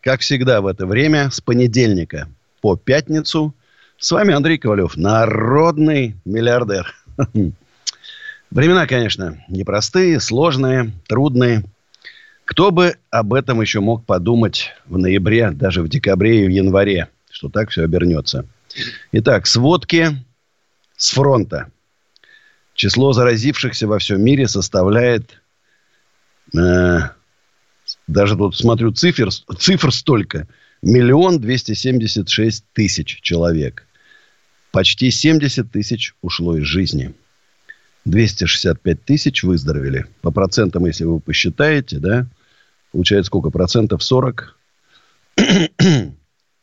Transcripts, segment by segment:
Как всегда в это время, с понедельника по пятницу, с вами Андрей Ковалев, народный миллиардер. Времена, конечно, непростые, сложные, трудные. Кто бы об этом еще мог подумать в ноябре, даже в декабре и в январе, что так все обернется. Итак, сводки с фронта. Число заразившихся во всем мире составляет э, даже тут смотрю цифр, цифр столько. Миллион двести семьдесят шесть тысяч человек. Почти 70 тысяч ушло из жизни. 265 тысяч выздоровели. По процентам, если вы посчитаете, да, получается сколько? Процентов 40.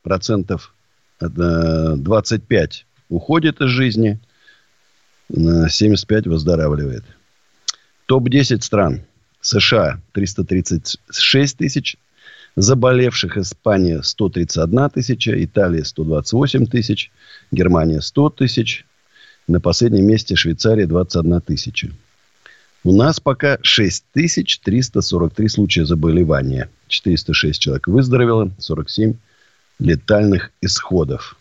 процентов 25 уходит из жизни. 75 выздоравливает. Топ-10 стран – США 336 тысяч заболевших, Испания 131 тысяча, Италия 128 тысяч, Германия 100 тысяч, на последнем месте Швейцария 21 тысяча. У нас пока 6343 случая заболевания. 406 человек выздоровело, 47 летальных исходов.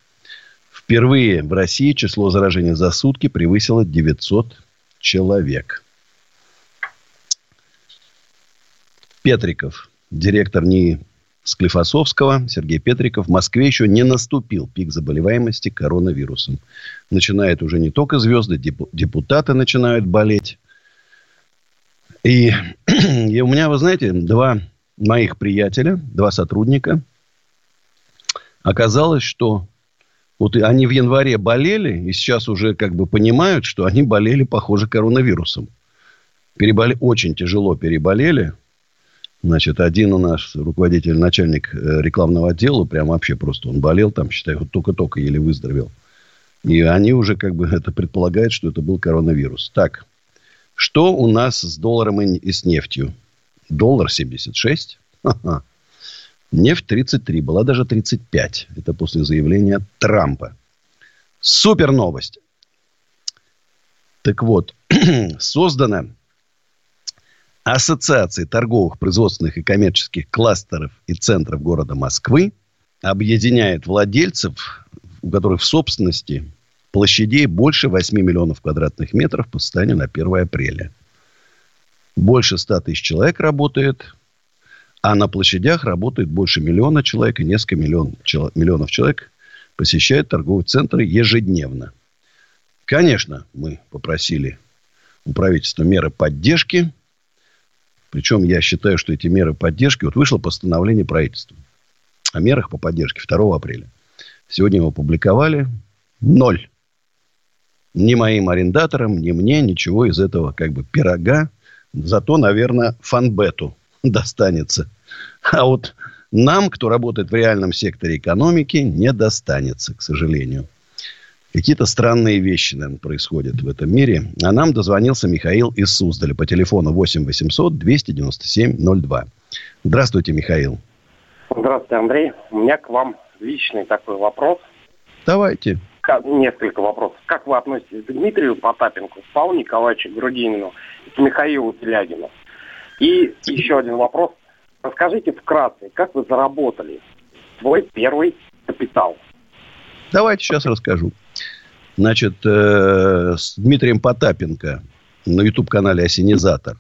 Впервые в России число заражений за сутки превысило 900 человек. Петриков, директор НИИ Склифосовского, Сергей Петриков, в Москве еще не наступил пик заболеваемости коронавирусом. Начинают уже не только звезды, депутаты начинают болеть. И, и у меня, вы знаете, два моих приятеля, два сотрудника, оказалось, что вот они в январе болели, и сейчас уже как бы понимают, что они болели, похоже, коронавирусом. Переболе... Очень тяжело переболели. Значит, один у нас руководитель, начальник э, рекламного отдела, прям вообще просто он болел там, считай, вот только-только еле выздоровел. И они уже как бы это предполагают, что это был коронавирус. Так, что у нас с долларом и с нефтью? Доллар 76. Ха-ха. Нефть 33, была даже 35. Это после заявления Трампа. Супер новость. Так вот, создана Ассоциации торговых, производственных и коммерческих кластеров и центров города Москвы объединяет владельцев, у которых в собственности площадей больше 8 миллионов квадратных метров по состоянию на 1 апреля. Больше 100 тысяч человек работает, а на площадях работает больше миллиона человек, и несколько миллион, миллионов человек посещают торговые центры ежедневно. Конечно, мы попросили у правительства меры поддержки – причем я считаю, что эти меры поддержки... Вот вышло постановление правительства о мерах по поддержке 2 апреля. Сегодня его опубликовали. Ноль. Ни моим арендаторам, ни мне ничего из этого как бы пирога. Зато, наверное, фанбету достанется. А вот нам, кто работает в реальном секторе экономики, не достанется, к сожалению. Какие-то странные вещи, наверное, происходят в этом мире. А нам дозвонился Михаил из Суздаля по телефону 8 800 297 02. Здравствуйте, Михаил. Здравствуйте, Андрей. У меня к вам личный такой вопрос. Давайте. Несколько вопросов. Как вы относитесь к Дмитрию Потапенко, Павлу Николаевичу Грудинину, к Михаилу Телягину? И еще один вопрос. Расскажите вкратце, как вы заработали свой первый капитал? Давайте сейчас расскажу. Значит, э, с Дмитрием Потапенко на YouTube-канале «Осенизатор»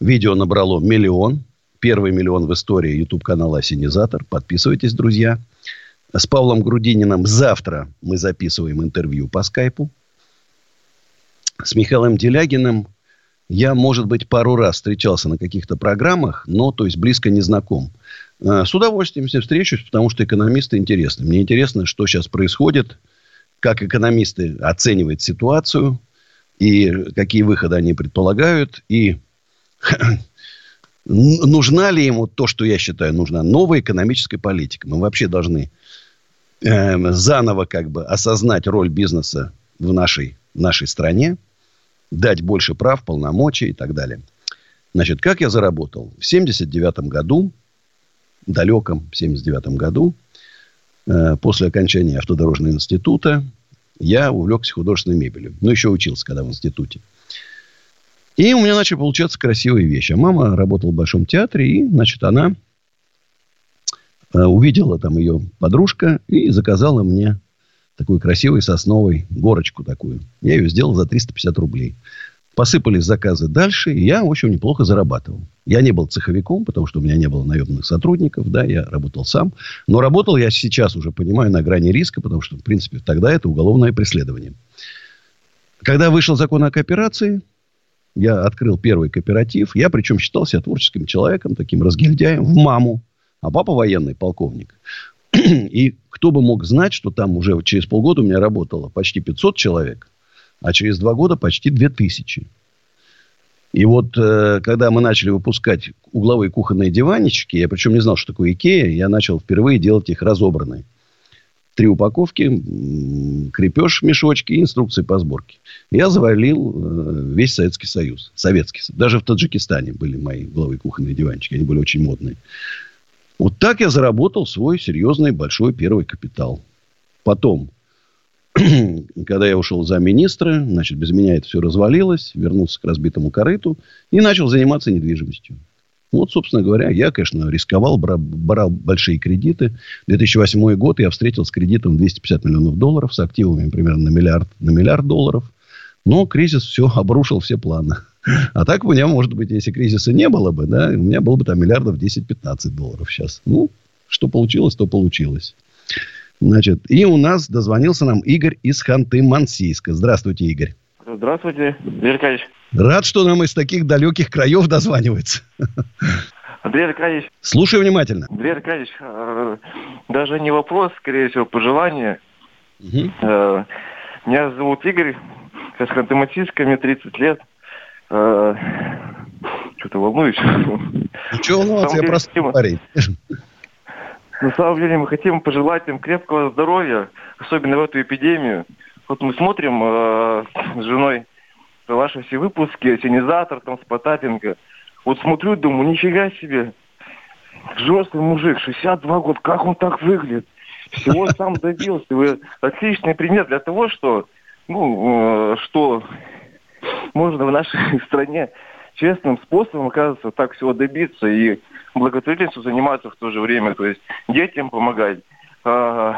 видео набрало миллион. Первый миллион в истории YouTube-канала «Осенизатор». Подписывайтесь, друзья. С Павлом Грудининым завтра мы записываем интервью по скайпу. С Михаилом Делягиным я, может быть, пару раз встречался на каких-то программах, но, то есть, близко не знаком. Э, с удовольствием все встречусь, потому что экономисты интересны. Мне интересно, что сейчас происходит, как экономисты оценивают ситуацию, и какие выходы они предполагают. И нужна ли ему то, что я считаю, нужна новая экономическая политика. Мы вообще должны э, заново как бы осознать роль бизнеса в нашей, в нашей стране, дать больше прав, полномочий и так далее. Значит, как я заработал? В 79 году, далеком 79 году, э, после окончания автодорожного института, я увлекся художественной мебелью. Ну, еще учился, когда в институте. И у меня начали получаться красивые вещи. А мама работала в Большом театре, и, значит, она э, увидела там ее подружка и заказала мне такую красивую сосновой горочку такую. Я ее сделал за 350 рублей. Посыпались заказы дальше, и я, в общем, неплохо зарабатывал. Я не был цеховиком, потому что у меня не было наемных сотрудников, да, я работал сам. Но работал я сейчас уже, понимаю, на грани риска, потому что, в принципе, тогда это уголовное преследование. Когда вышел закон о кооперации, я открыл первый кооператив. Я, причем, считал себя творческим человеком, таким разгильдяем, в маму. А папа военный полковник. И кто бы мог знать, что там уже через полгода у меня работало почти 500 человек, а через два года почти 2000. И вот, э, когда мы начали выпускать угловые кухонные диванчики, я причем не знал, что такое Икея, я начал впервые делать их разобранные три упаковки, крепеж мешочки и инструкции по сборке. Я завалил э, весь Советский Союз. Советский. Даже в Таджикистане были мои главы кухонные диванчики. Они были очень модные. Вот так я заработал свой серьезный большой первый капитал. Потом, когда я ушел за министра, значит, без меня это все развалилось, вернулся к разбитому корыту и начал заниматься недвижимостью. Вот, собственно говоря, я, конечно, рисковал, брал, брал большие кредиты. 2008 год я встретил с кредитом 250 миллионов долларов, с активами примерно на миллиард, на миллиард долларов. Но кризис все обрушил все планы. А так у меня, может быть, если кризиса не было бы, да, у меня было бы там миллиардов 10-15 долларов сейчас. Ну, что получилось, то получилось. Значит, и у нас дозвонился нам Игорь из Ханты-Мансийска. Здравствуйте, Игорь. Здравствуйте, Игорь Аркадьевич. Рад, что нам из таких далеких краев дозванивается. Андрей Аркадьевич. Слушаю внимательно. Андрей Аркадьевич, э, даже не вопрос, скорее всего, пожелание. Угу. Меня зовут Игорь, сейчас Ханты-Мансийска, мне 30 лет. Э, что-то волнуюсь. Ну, что волноваться, я просто парень. На самом деле мы хотим пожелать им крепкого здоровья, особенно в эту эпидемию. Вот мы смотрим э, с женой ваши все выпуски, осенизатор, там, с Потапенко. Вот смотрю, думаю, нифига себе. Взрослый мужик, 62 года, как он так выглядит? Всего сам добился. Вы отличный пример для того, что, ну, э, что можно в нашей стране честным способом, оказывается, так всего добиться и благотворительностью заниматься в то же время, то есть детям помогать. А,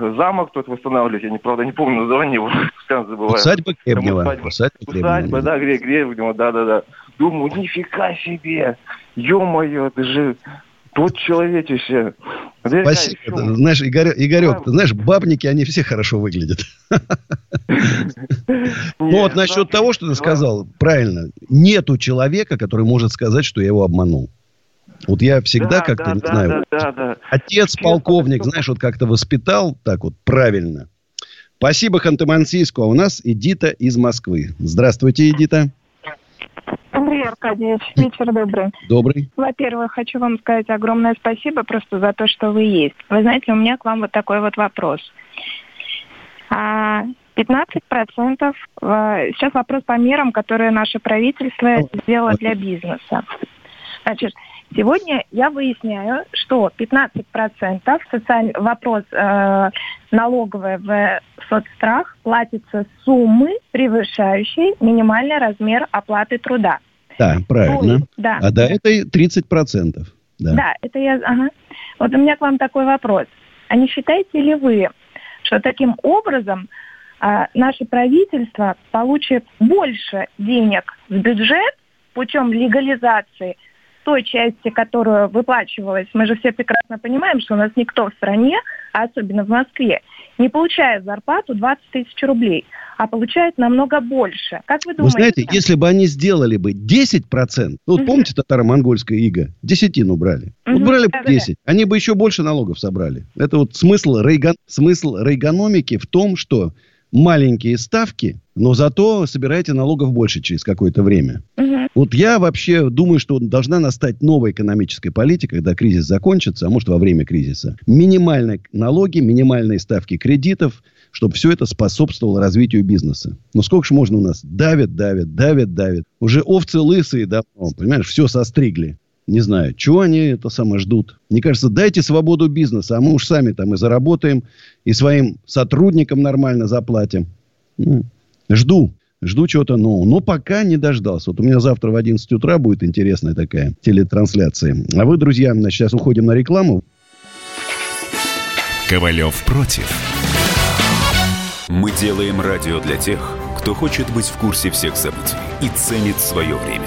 замок тут восстанавливать, я не, правда не помню название его, постоянно забываю. Усадьба Гребнева. Усадьба, усадьба, усадьба да, Гребнева, да-да-да. Думаю, нифига себе, ё-моё, это же тот человечище. Спасибо. Ты, знаешь, Игорь, Игорек, ты знаешь, бабники, они все хорошо выглядят. Ну вот насчет того, что ты сказал, правильно. Нету человека, который может сказать, что я его обманул. Вот я всегда да, как-то, да, не да, знаю, да, да, да. отец полковник, знаешь, вот как-то воспитал так вот правильно. Спасибо Ханты-Мансийску. А у нас Эдита из Москвы. Здравствуйте, Эдита. Андрей Аркадьевич, вечер добрый. Добрый. Во-первых, хочу вам сказать огромное спасибо просто за то, что вы есть. Вы знаете, у меня к вам вот такой вот вопрос. 15% а, э, сейчас вопрос по мерам, которые наше правительство сделало для бизнеса. Значит, Сегодня я выясняю, что 15% социаль... вопрос э, налоговый в соцстрах платится суммы, превышающей минимальный размер оплаты труда. Да, правильно. есть, да. А до этой 30%. Да. да, это я... Ага. Вот у меня к вам такой вопрос. А не считаете ли вы, что таким образом э, наше правительство получит больше денег в бюджет путем легализации – той части, которую выплачивалась, мы же все прекрасно понимаем, что у нас никто в стране, а особенно в Москве, не получает зарплату 20 тысяч рублей, а получает намного больше. Как вы думаете? Вы знаете, если бы они сделали бы 10%, ну, вот помните татаро-монгольская ига? Десятину брали. Вот брали бы 10, они бы еще больше налогов собрали. Это вот смысл, рейган... смысл рейгономики в том, что маленькие ставки, но зато собираете налогов больше через какое-то время. Угу. Вот я вообще думаю, что должна настать новая экономическая политика, когда кризис закончится, а может во время кризиса. Минимальные налоги, минимальные ставки кредитов, чтобы все это способствовало развитию бизнеса. Ну сколько же можно у нас? Давят, давят, давят, давят. Уже овцы лысые давно, понимаешь, все состригли. Не знаю, чего они это самое ждут. Мне кажется, дайте свободу бизнеса, а мы уж сами там и заработаем, и своим сотрудникам нормально заплатим. Ну, жду. Жду чего-то нового. Но пока не дождался. Вот у меня завтра в 11 утра будет интересная такая телетрансляция. А вы, друзья, значит, сейчас уходим на рекламу. Ковалев против. Мы делаем радио для тех, кто хочет быть в курсе всех событий и ценит свое время.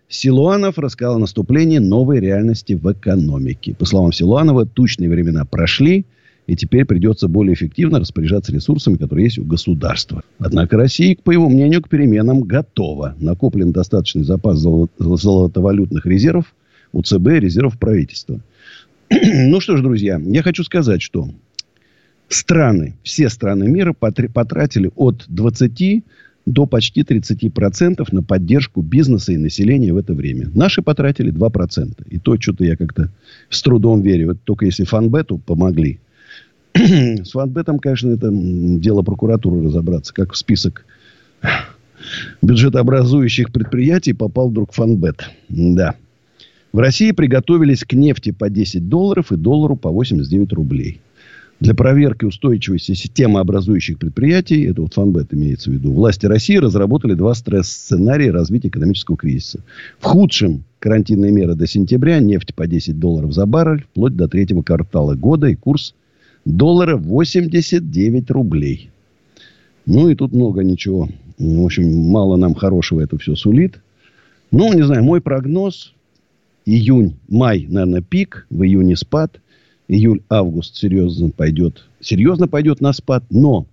Силуанов рассказал о наступлении новой реальности в экономике. По словам Силуанова, тучные времена прошли, и теперь придется более эффективно распоряжаться ресурсами, которые есть у государства. Однако Россия, по его мнению, к переменам готова. Накоплен достаточный запас золотовалютных резервов, у ЦБ резервов правительства. ну что ж, друзья, я хочу сказать, что страны, все страны мира потратили от 20 до почти 30% на поддержку бизнеса и населения в это время. Наши потратили 2%. И то, что-то я как-то с трудом верю. Вот только если Фанбету помогли. с Фанбетом, конечно, это дело прокуратуры разобраться. Как в список бюджетообразующих предприятий попал вдруг Фанбет. Да. В России приготовились к нефти по 10 долларов и доллару по 89 рублей. Для проверки устойчивости системы образующих предприятий, это вот Фанбет имеется в виду, власти России разработали два стресс-сценария развития экономического кризиса. В худшем карантинные меры до сентября, нефть по 10 долларов за баррель, вплоть до третьего квартала года и курс доллара 89 рублей. Ну и тут много ничего. В общем, мало нам хорошего это все сулит. Ну, не знаю, мой прогноз июнь, май, наверное, пик, в июне спад, июль, август серьезно пойдет, серьезно пойдет на спад, но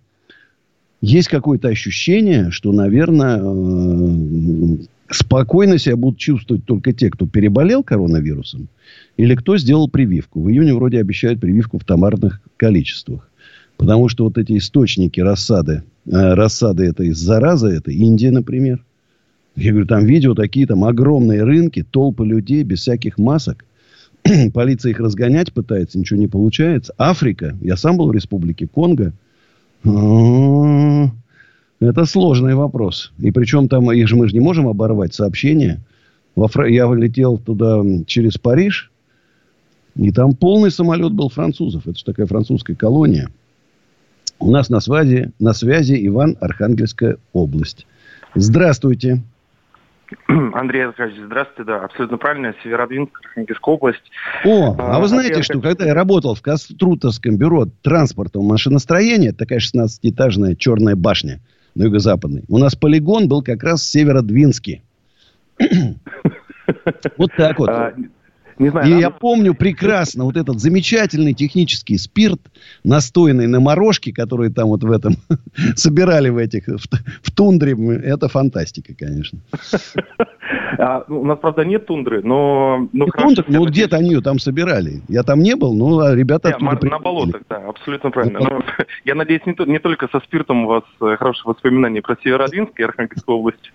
есть какое-то ощущение, что, наверное, э, спокойно себя будут чувствовать только те, кто переболел коронавирусом, или кто сделал прививку. В июне вроде обещают прививку в томарных количествах. Потому что вот эти источники рассады, э, рассады этой заразы, это Индия, например, я говорю, там видео такие, там огромные рынки, толпы людей без всяких масок. Полиция их разгонять пытается, ничего не получается. Африка, я сам был в республике Конго. Это сложный вопрос. И причем там, их же мы же не можем оборвать сообщения. Я летел туда через Париж, и там полный самолет был французов. Это же такая французская колония. У нас на связи, на связи Иван, Архангельская область. Здравствуйте. Андрей Аркадьевич, здравствуйте, да, абсолютно правильно, Северодвинск, Архангельская область. О, а, а вы знаете, что когда я работал в Каструтовском бюро транспорта машиностроения, такая 16-этажная черная башня на юго-западной, у нас полигон был как раз в Северодвинске. Вот так вот. Не знаю, и надо... я помню прекрасно вот этот замечательный технический спирт, настойный на морожке, который там вот в этом собирали в этих, в, в тундре. Это фантастика, конечно. А, ну, у нас, правда, нет тундры, но... но тундра, ну, где-то они ее там собирали. Я там не был, но ребята не, оттуда На болотах, да, абсолютно правильно. Но, я надеюсь, не, не только со спиртом у вас э, хорошие воспоминания про Северодвинск и Архангельскую область.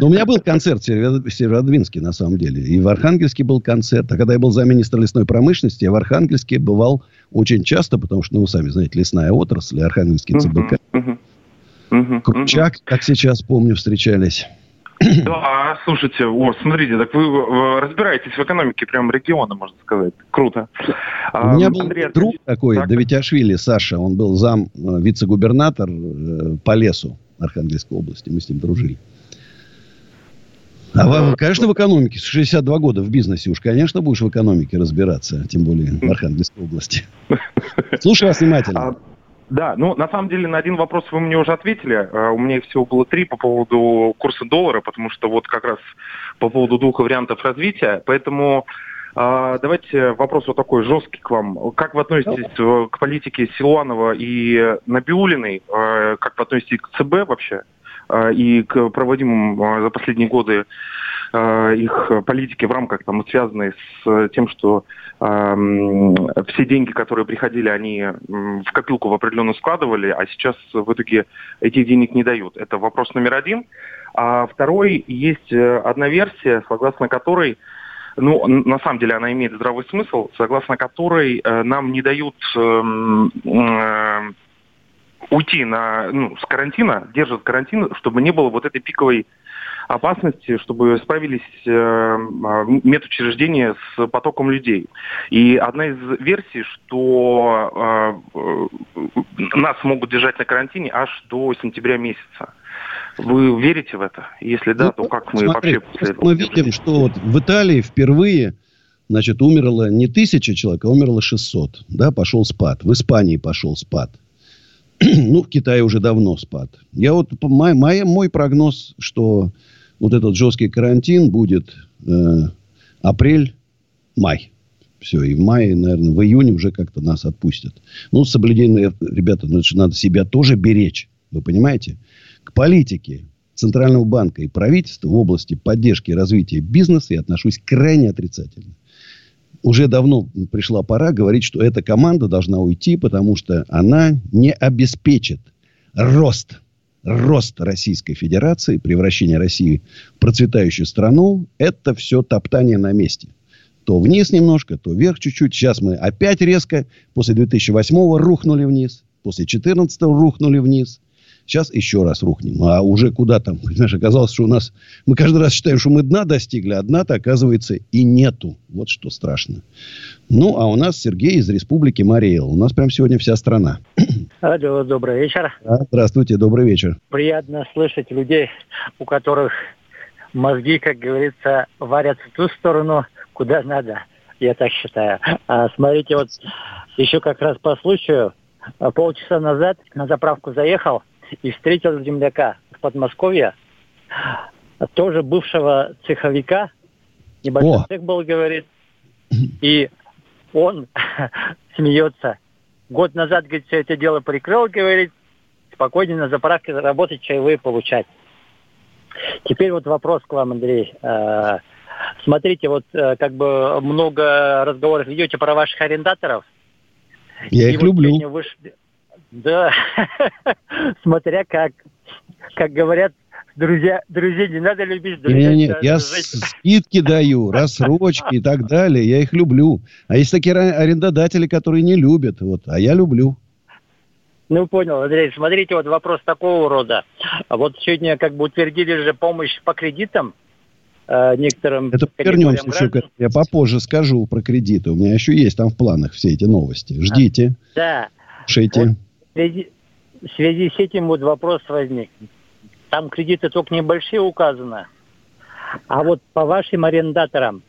Ну, у меня был концерт в Северодвинске, на самом деле. И в Архангельске был концерт. А когда я был замминистра лесной промышленности, я в Архангельске бывал очень часто, потому что, ну, вы сами знаете, лесная отрасль, Архангельский ЦБК. Uh-huh, uh-huh. Кручак, как сейчас помню, встречались. Да, слушайте, о, смотрите, так вы разбираетесь в экономике прям региона, можно сказать. Круто. У меня был Андрей, друг такой, так. Давитяшвили, Саша, он был зам э, вице-губернатор э, по лесу Архангельской области, мы с ним дружили. А вам, конечно, в экономике. С 62 года в бизнесе уж, конечно, будешь в экономике разбираться. Тем более в Архангельской области. Слушаю вас внимательно. А, да, ну, на самом деле, на один вопрос вы мне уже ответили. А, у меня их всего было три по поводу курса доллара, потому что вот как раз по поводу двух вариантов развития. Поэтому а, давайте вопрос вот такой жесткий к вам. Как вы относитесь э, к политике Силуанова и Набиулиной? А, как вы относитесь к ЦБ вообще? И к проводимым за последние годы их политике в рамках, там, связанной с тем, что все деньги, которые приходили, они в копилку в определенную складывали, а сейчас в итоге этих денег не дают. Это вопрос номер один. А второй, есть э, одна версия, согласно которой ну, на самом деле она имеет здравый смысл, согласно которой э, нам не дают эм, э, уйти на, ну, с карантина, держат карантин, чтобы не было вот этой пиковой опасности, чтобы справились э, медучреждения с потоком людей. И одна из версий, что э, нас могут держать на карантине аж до сентября месяца. Вы верите в это? Если да, ну, то как мы смотри, вообще после этого? Мы видим, что вот в Италии впервые значит, умерло не тысяча человек, а умерло 600. Да, пошел спад. В Испании пошел спад. ну, в Китае уже давно спад. Я вот, мой, мой, мой прогноз, что вот этот жесткий карантин будет э, апрель-май. Все, и в мае, наверное, в июне уже как-то нас отпустят. Ну, соблюдение, ребята, ну, надо себя тоже беречь. Вы понимаете? К политике Центрального банка и правительства в области поддержки и развития бизнеса я отношусь крайне отрицательно. Уже давно пришла пора говорить, что эта команда должна уйти, потому что она не обеспечит рост рост Российской Федерации, превращение России в процветающую страну, это все топтание на месте. То вниз немножко, то вверх чуть-чуть. Сейчас мы опять резко, после 2008 рухнули вниз, после 2014 рухнули вниз. Сейчас еще раз рухнем. А уже куда там? Понимаешь, оказалось, что у нас... Мы каждый раз считаем, что мы дна достигли, а дна-то, оказывается, и нету. Вот что страшно. Ну, а у нас Сергей из Республики Мариэл. У нас прям сегодня вся страна. Алло, добрый вечер. здравствуйте, добрый вечер. Приятно слышать людей, у которых мозги, как говорится, варят в ту сторону, куда надо. Я так считаю. А, смотрите, вот еще как раз по случаю, полчаса назад на заправку заехал, и встретил земляка в Подмосковье, тоже бывшего цеховика, небольшой О. цех был, говорит, и он смеется. Год назад, говорит, все это дело прикрыл, говорит, спокойнее на заправке работать, чаевые получать. Теперь вот вопрос к вам, Андрей. Э, смотрите, вот э, как бы много разговоров ведете про ваших арендаторов. Я и их вот люблю. Вышли, да, смотря как. Как говорят, друзья, друзей не надо любить. Друзья, нет, нет, я жить. скидки даю, рассрочки и так далее. Я их люблю. А есть такие арендодатели, которые не любят. Вот, а я люблю. Ну, понял, Андрей. Смотрите, вот вопрос такого рода. Вот сегодня как бы утвердили же помощь по кредитам э, некоторым... Это вернемся еще Я попозже скажу про кредиты. У меня еще есть там в планах все эти новости. Ждите. Да. Слушайте. Вот в связи, в связи с этим вот вопрос возник. Там кредиты только небольшие указаны. А вот по вашим арендаторам,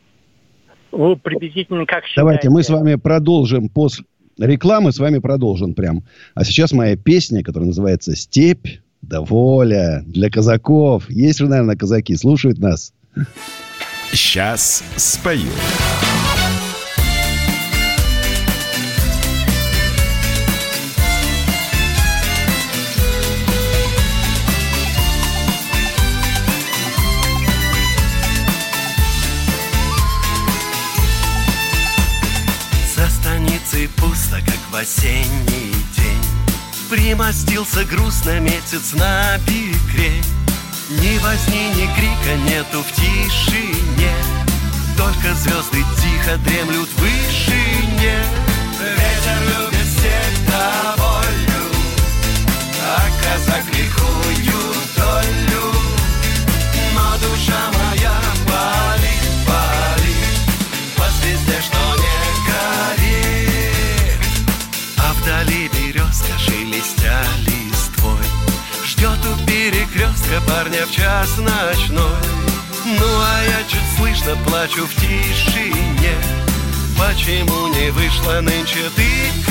вы приблизительно как считаете? Давайте мы с вами продолжим после рекламы, с вами продолжим прям. А сейчас моя песня, которая называется «Степь да воля» для казаков. Есть же, наверное, казаки, слушают нас. Сейчас спою. Осенний день. Примостился грустно месяц на бекре Ни возни, ни крика нету в тишине. Только звезды тихо дремлют в вышине. Ветер любит всех волю А казак лихую березка шелестя листвой Ждет у перекрестка парня в час ночной. Ну а я чуть слышно плачу в тишине. Почему не вышла нынче ты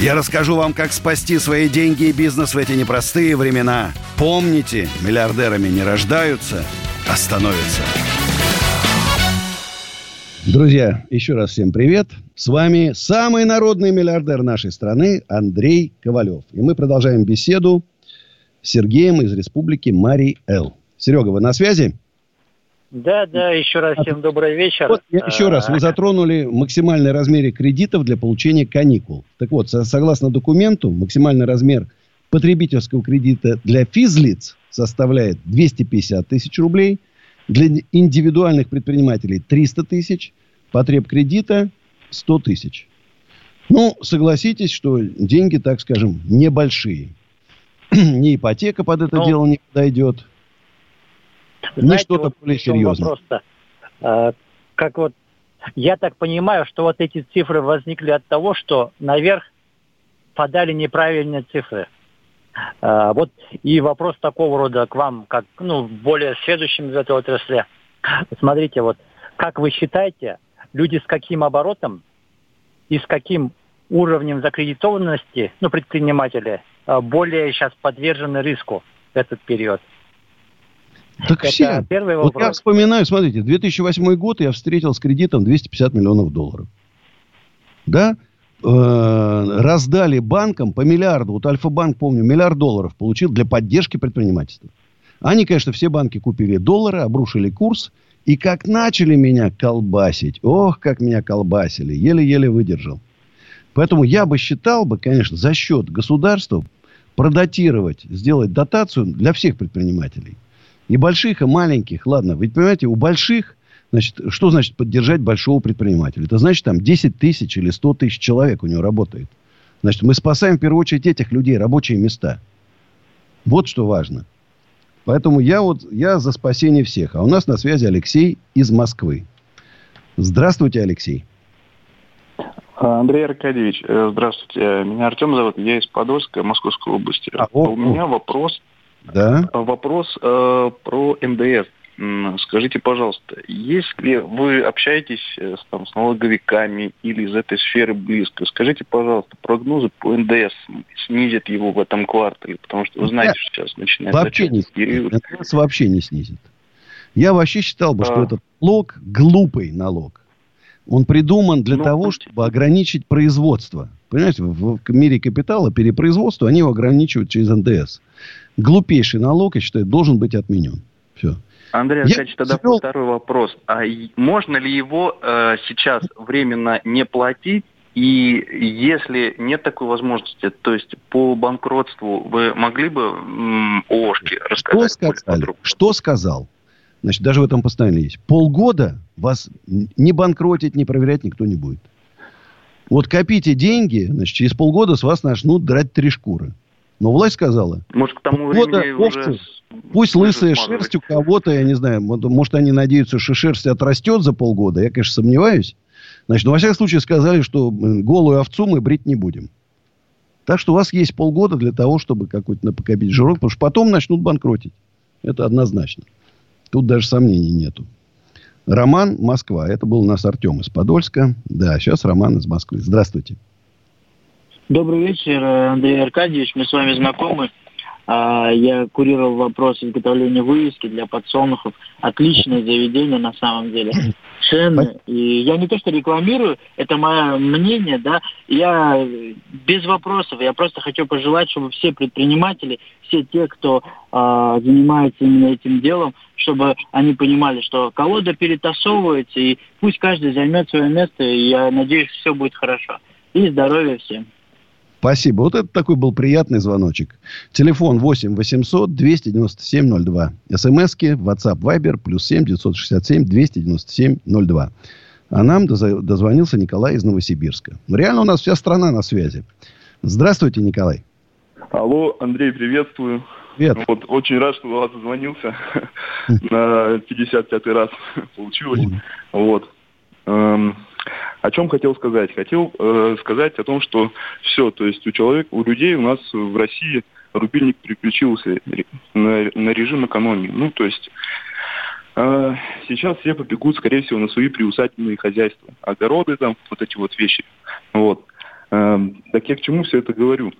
Я расскажу вам, как спасти свои деньги и бизнес в эти непростые времена. Помните, миллиардерами не рождаются, а становятся. Друзья, еще раз всем привет. С вами самый народный миллиардер нашей страны Андрей Ковалев. И мы продолжаем беседу с Сергеем из республики Марий Эл. Серега, вы на связи? Да, да, еще раз всем добрый вечер. Вот, я- еще раз, вы А, затронули максимальный размер кредитов для получения каникул. Так вот, со- согласно документу, максимальный размер потребительского кредита для физлиц составляет 250 тысяч рублей, для индивидуальных предпринимателей 300 тысяч, потреб кредита 100 тысяч. Ну, согласитесь, что деньги, так скажем, небольшие. Ни ипотека под это Ну, дело не подойдет. Знаете, что-то вот более серьезное. вопрос-то? А, как вот, я так понимаю, что вот эти цифры возникли от того, что наверх подали неправильные цифры. А, вот и вопрос такого рода к вам, как ну, более следующим в этой отрасли. Смотрите, вот как вы считаете, люди с каким оборотом и с каким уровнем закредитованности, ну, предприниматели, а, более сейчас подвержены риску в этот период? Так Это все. первый Вот я вопрос. вспоминаю, смотрите, 2008 год я встретил с кредитом 250 миллионов долларов. Да? э, раздали банкам по миллиарду. Вот Альфа-банк, помню, миллиард долларов получил для поддержки предпринимательства. Они, конечно, все банки купили доллары, обрушили курс. И как начали меня колбасить, ох, как меня колбасили, еле-еле выдержал. Поэтому я бы считал бы, конечно, за счет государства продатировать, сделать дотацию для всех предпринимателей. И больших, и маленьких. Ладно, ведь понимаете, у больших, значит, что значит поддержать большого предпринимателя? Это значит, там 10 тысяч или 100 тысяч человек у него работает. Значит, мы спасаем в первую очередь этих людей, рабочие места. Вот что важно. Поэтому я вот, я за спасение всех. А у нас на связи Алексей из Москвы. Здравствуйте, Алексей. Андрей Аркадьевич, э, здравствуйте. Меня Артем зовут, я из Подольска, Московской области. А, о, У меня вопрос, Да? вопрос э, про НДС. Скажите, пожалуйста, если вы общаетесь э, с, там, с налоговиками или из этой сферы близко, скажите, пожалуйста, прогнозы по НДС снизят его в этом квартале, потому что вы знаете, что сейчас начинается Вообще не период. снизит. НДС вообще не снизит. Я вообще считал бы, что А. этот налог глупый налог. Он придуман для Ну, того, чтобы ограничить производство. Понимаете, в, в мире капитала перепроизводство они его ограничивают через НДС. Глупейший налог, я считаю, должен быть отменен. Все. Андрей Я Аркадьевич, тогда завел- второй вопрос. А можно ли его э, сейчас временно не платить? И если нет такой возможности, то есть по банкротству вы могли бы м, ООшке Что рассказать сказали? подробно? Что сказал? Значит, даже в этом постановлении есть. Полгода вас не банкротить, не проверять никто не будет. Вот копите деньги, значит, через полгода с вас начнут драть три шкуры. Но власть сказала, Может, к тому Вот, времени уже... овцы. с- Пусть уже лысая смазывать. шерсть у кого-то, я не знаю, может, они надеются, что шерсть отрастет за полгода. Я, конечно, сомневаюсь. Значит, но, во всяком случае, сказали, что голую овцу мы брить не будем. Так что у вас есть полгода для того, чтобы какой-то накопить жирок, потому что потом начнут банкротить. Это однозначно. Тут даже сомнений нету. Роман, Москва. Это был у нас Артем из Подольска. Да, сейчас Роман из Москвы. Здравствуйте. Добрый вечер, э, Андрей Аркадьевич. Мы с вами знакомы. А, Я курировал вопрос изготовления вывески для подсолнухов. Отличное заведение на самом деле. Цены. И я не то что рекламирую, это мое мнение, да. Я э, без вопросов. Я просто хочу пожелать, чтобы все предприниматели, все те, кто а, занимается именно этим делом, чтобы они понимали, что колода перетасовывается, и пусть каждый займет свое место, и я надеюсь, все будет хорошо. И здоровья всем. Спасибо. Вот это такой был приятный звоночек. Телефон 8 800 297 02. СМСки, WhatsApp, Viber, плюс 7 967 297 02. А нам дозвонился Николай из Новосибирска. Реально у нас вся страна на связи. Здравствуйте, Николай. Алло, Андрей, приветствую. Привет. Вот, очень рад, что у вас дозвонился на 55-й раз получилось. Вот. О чем хотел сказать? Хотел э, сказать о том, что все, то есть у человека, у людей у нас в России рубильник переключился ре- на, на режим экономии. Ну, то есть э, сейчас все побегут, скорее всего, на свои приусательные хозяйства. Огороды там, вот эти вот вещи. Вот. Эм, так я к чему все это говорю?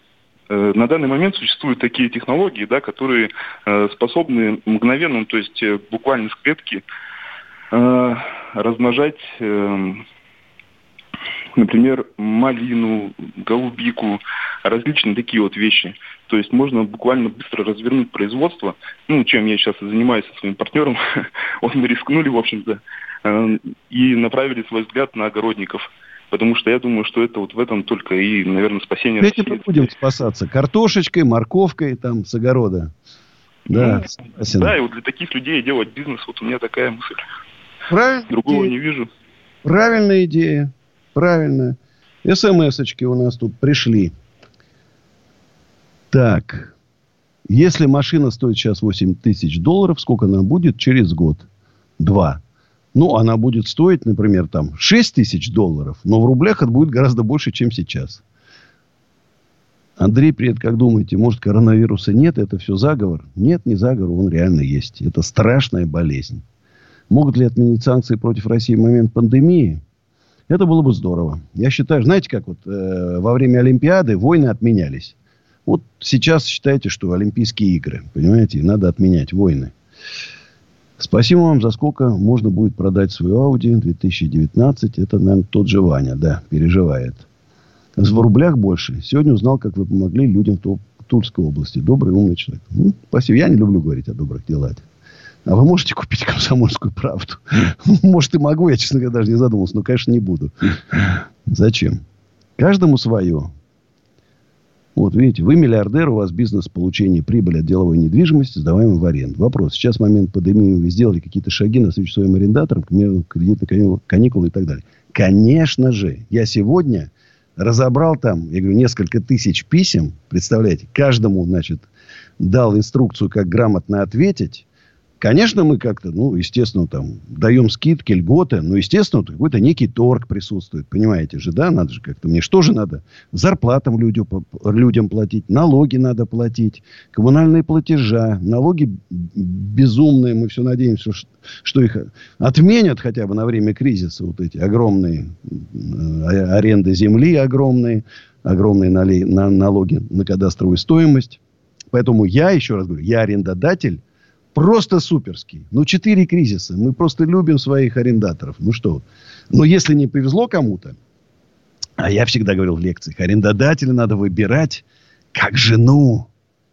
Э, На данный момент существуют такие технологии, да, которые э, способны мгновенно, то есть э, буквально с клетки, э, размножать, э, например, малину, голубику, различные такие вот вещи. То есть можно буквально быстро развернуть производство, ну, чем я сейчас и занимаюсь со своим партнером. Вот мы рискнули, в общем-то, э, и направили свой взгляд на огородников. Потому что я думаю, что это вот в этом только и, наверное, спасение Этим России. будем спасаться. Картошечкой, морковкой там с огорода. Да, Ну, согласен. Да, и вот для таких людей делать бизнес, вот у меня такая мысль. Правильно. Другого не вижу. Правильная идея. Правильно. СМС-очки у нас тут пришли. Так. Если машина стоит сейчас 8 тысяч долларов, сколько она будет через год? Два. Ну, она будет стоить, например, там 6 тысяч долларов, но в рублях это будет гораздо больше, чем сейчас. Андрей, привет, как думаете, может, коронавируса нет, это все заговор? Нет, не заговор, он реально есть. Это страшная болезнь. Могут ли отменить санкции против России в момент пандемии? Это было бы здорово. Я считаю, знаете, как вот э, во время Олимпиады войны отменялись. Вот сейчас считайте, что Олимпийские игры, понимаете, надо отменять войны. Спасибо вам, за сколько можно будет продать свою Audi 2019. Это, наверное, тот же Ваня, да, переживает. В рублях больше. Сегодня узнал, как вы помогли людям в Ту- Тульской области. Добрый, умный человек. Ну, спасибо. Я не люблю говорить о добрых делах. А вы можете купить комсомольскую правду? Может, и могу. Я, честно говоря, даже не задумался. Но, конечно, не буду. Зачем? Каждому свое. Вот, видите, вы миллиардер, у вас бизнес получения прибыли от деловой недвижимости, сдаваемой в аренду. Вопрос. Сейчас момент пандемии вы сделали какие-то шаги на встречу своим арендаторам, к примеру, кредитные каникулы и так далее. Конечно же, я сегодня разобрал там, я говорю, несколько тысяч писем, представляете, каждому, значит, дал инструкцию, как грамотно ответить. Конечно, мы как-то, ну, естественно, там, даем скидки, льготы, но, естественно, какой-то некий торг присутствует, понимаете же, да, надо же как-то, мне что же надо? Зарплатам людям, людям платить, налоги надо платить, коммунальные платежа, налоги безумные, мы все надеемся, что, их отменят хотя бы на время кризиса, вот эти огромные э, аренды земли огромные, огромные нале- на- налоги на кадастровую стоимость. Поэтому я, еще раз говорю, я арендодатель, просто суперский. Ну, четыре кризиса. Мы просто любим своих арендаторов. Ну что? Но если не повезло кому-то, а я всегда говорил в лекциях, арендодателя надо выбирать как жену.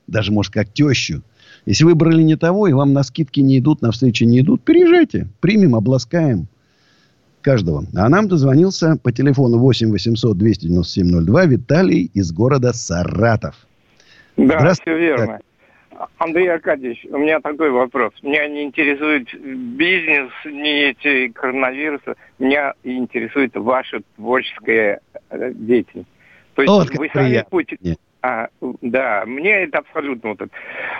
Даже, может, как тещу. Если выбрали не того, и вам на скидки не идут, на встречи не идут, переезжайте. Примем, обласкаем каждого. А нам дозвонился по телефону 8 800 297 02 Виталий из города Саратов. Да, Здравствуйте. все верно. Андрей Аркадьевич, у меня такой вопрос. Меня не интересует бизнес, не эти коронавирусы. Меня интересует ваша творческая э, деятельность. То есть Вот вы сами приятно. путь... А, да, мне это абсолютно вот это.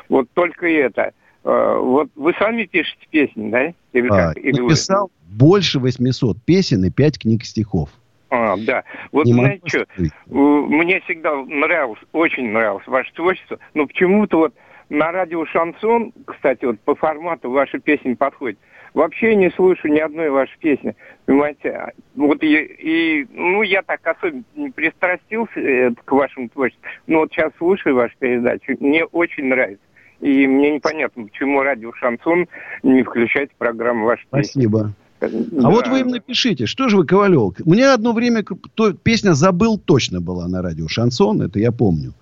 Вот только это. Э, Вот вы сами пишете песни, да? Или А, как? Или вы- написал больше 800 песен и 5 книг стихов. А, да. Вот Не знаете что, сказать. мне всегда нравилось, очень нравилось ваше творчество, но почему-то вот на радио «Шансон», кстати, вот по формату ваши песни подходит, вообще не слышу ни одной вашей песни, понимаете? Вот и, и, ну, я так особенно не пристрастился э, к вашему творчеству, но вот сейчас слушаю вашу передачу, мне очень нравится. И мне непонятно, почему радио «Шансон» не включает программу песни. Спасибо. Да. А вот вы им напишите, что же вы, Ковалев? Меня одно время то- песня «Забыл» точно была на радио «Шансон», это я помню.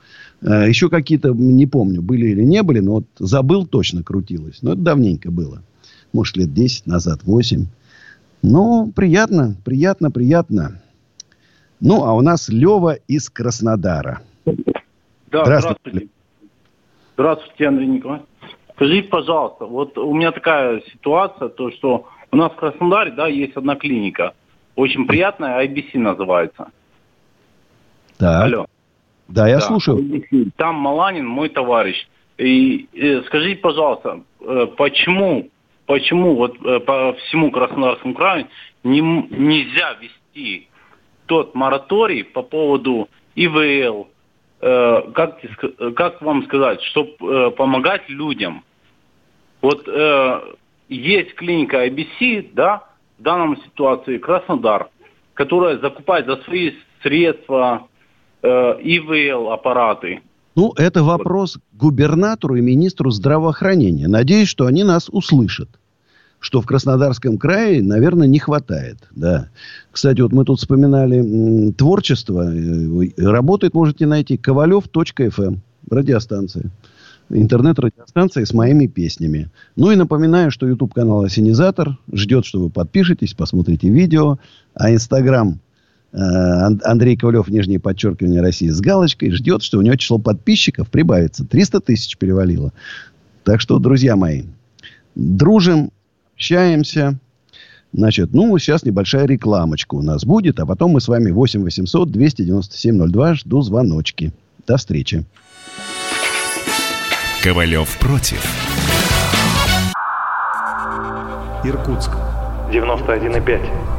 Э, Еще какие-то, не помню, были или не были, но вот «Забыл» точно крутилась. Но это давненько было. Может, лет 10 назад, 8. Ну, приятно, приятно, приятно. Ну, а у нас Лева из Краснодара. Да, Здравствуйте. здравствуйте. Андрей Николаевич. Скажите, пожалуйста, вот у меня такая ситуация, то что у нас в Краснодаре, да, есть одна клиника, очень приятная, IBC называется. Так. Алло. Да, я Да, слушаю. Там Маланин, мой товарищ. И э, скажите, пожалуйста, э, почему, почему вот э, по всему Краснодарскому краю не нельзя вести тот мораторий по поводу ИВЛ, э, как, как вам сказать, чтобы помогать людям. Вот э, есть клиника IBC, да, в данном ситуации Краснодар, которая закупает за свои средства э, ИВЛ аппараты. Ну, это вопрос к губернатору и министру здравоохранения. Надеюсь, что они нас услышат. Что в Краснодарском крае, наверное, не хватает. Да. Кстати, вот мы тут вспоминали творчество. Э, Работает, можете найти, ковалев.фм. Радиостанция. Интернет-радиостанция с моими песнями. Ну и напоминаю, что YouTube-канал «Осенизатор» ждет, что вы подпишетесь, посмотрите видео. А Инстаграм Андрей Ковалев, нижнее подчеркивание России с галочкой, ждет, что у него число подписчиков прибавится. 300 тысяч перевалило. Так что, друзья мои, дружим, общаемся. Значит, ну, сейчас небольшая рекламочка у нас будет, а потом мы с вами 8 800 297 02 жду звоночки. До встречи. Ковалев против. Иркутск. 91,5.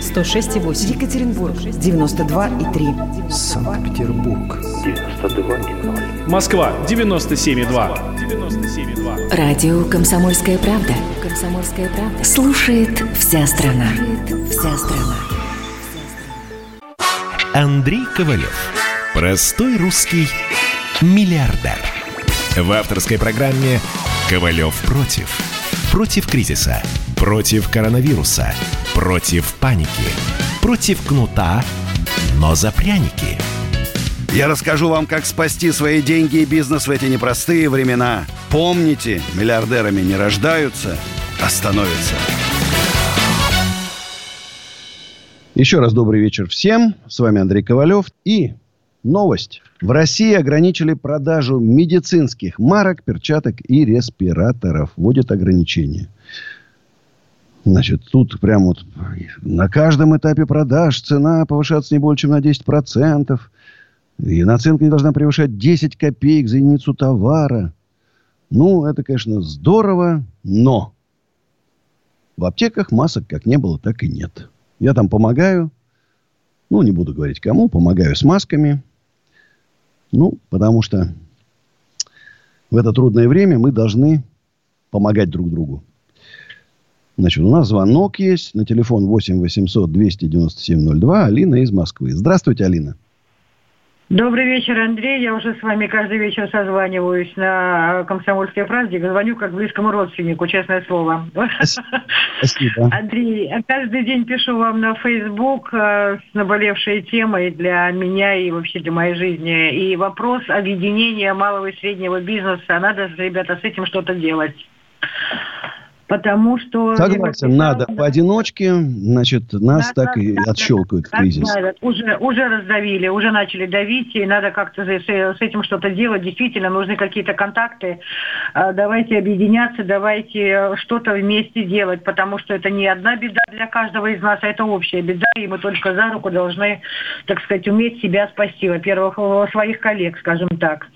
106,8. Екатеринбург 92,3. Санкт-Петербург. 92,0. Москва 97,2. 97,2. Радио «Комсомольская правда». «Комсомольская правда». Слушает вся страна. Слушает вся страна. Андрей Ковалев. Простой русский миллиардер. В авторской программе «Ковалев против». Против кризиса. Против коронавируса. Против паники. Против кнута, но за пряники. Я расскажу вам, как спасти свои деньги и бизнес в эти непростые времена. Помните, миллиардерами не рождаются, а становятся. Еще раз добрый вечер всем. С вами Андрей Ковалев. И новость. В России ограничили продажу медицинских марок, перчаток и респираторов. Вводят ограничения. Значит, тут прям вот на каждом этапе продаж цена повышаться не больше, чем на 10%. И наценка не должна превышать 10 копеек за единицу товара. Ну, это, конечно, здорово, но в аптеках масок как не было, так и нет. Я там помогаю. Ну, не буду говорить кому. Помогаю с масками. Ну, потому что в это трудное время мы должны помогать друг другу. Значит, у нас звонок есть на телефон 8 800 297 02. Алина из Москвы. Здравствуйте, Алина. Добрый вечер, Андрей. Я уже с вами каждый вечер созваниваюсь на «Комсомольской правде». Звоню как близкому родственнику, честное слово. Спасибо. Андрей, каждый день пишу вам на Facebook э, с наболевшей темой для меня и вообще для моей жизни. И вопрос объединения малого и среднего бизнеса. Надо, ребята, с этим что-то делать. Потому что... Согласен, надо поодиночке, значит, нас Да, так и да, отщелкают в кризис. да, уже, уже раздавили, уже начали давить, и надо как-то с, с этим что-то делать. Действительно, нужны какие-то контакты. А, Давайте объединяться, давайте что-то вместе делать, потому что это не одна беда для каждого из нас, а это общая беда, и мы только за руку должны, так сказать, уметь себя спасти. Во-первых, своих коллег, скажем так.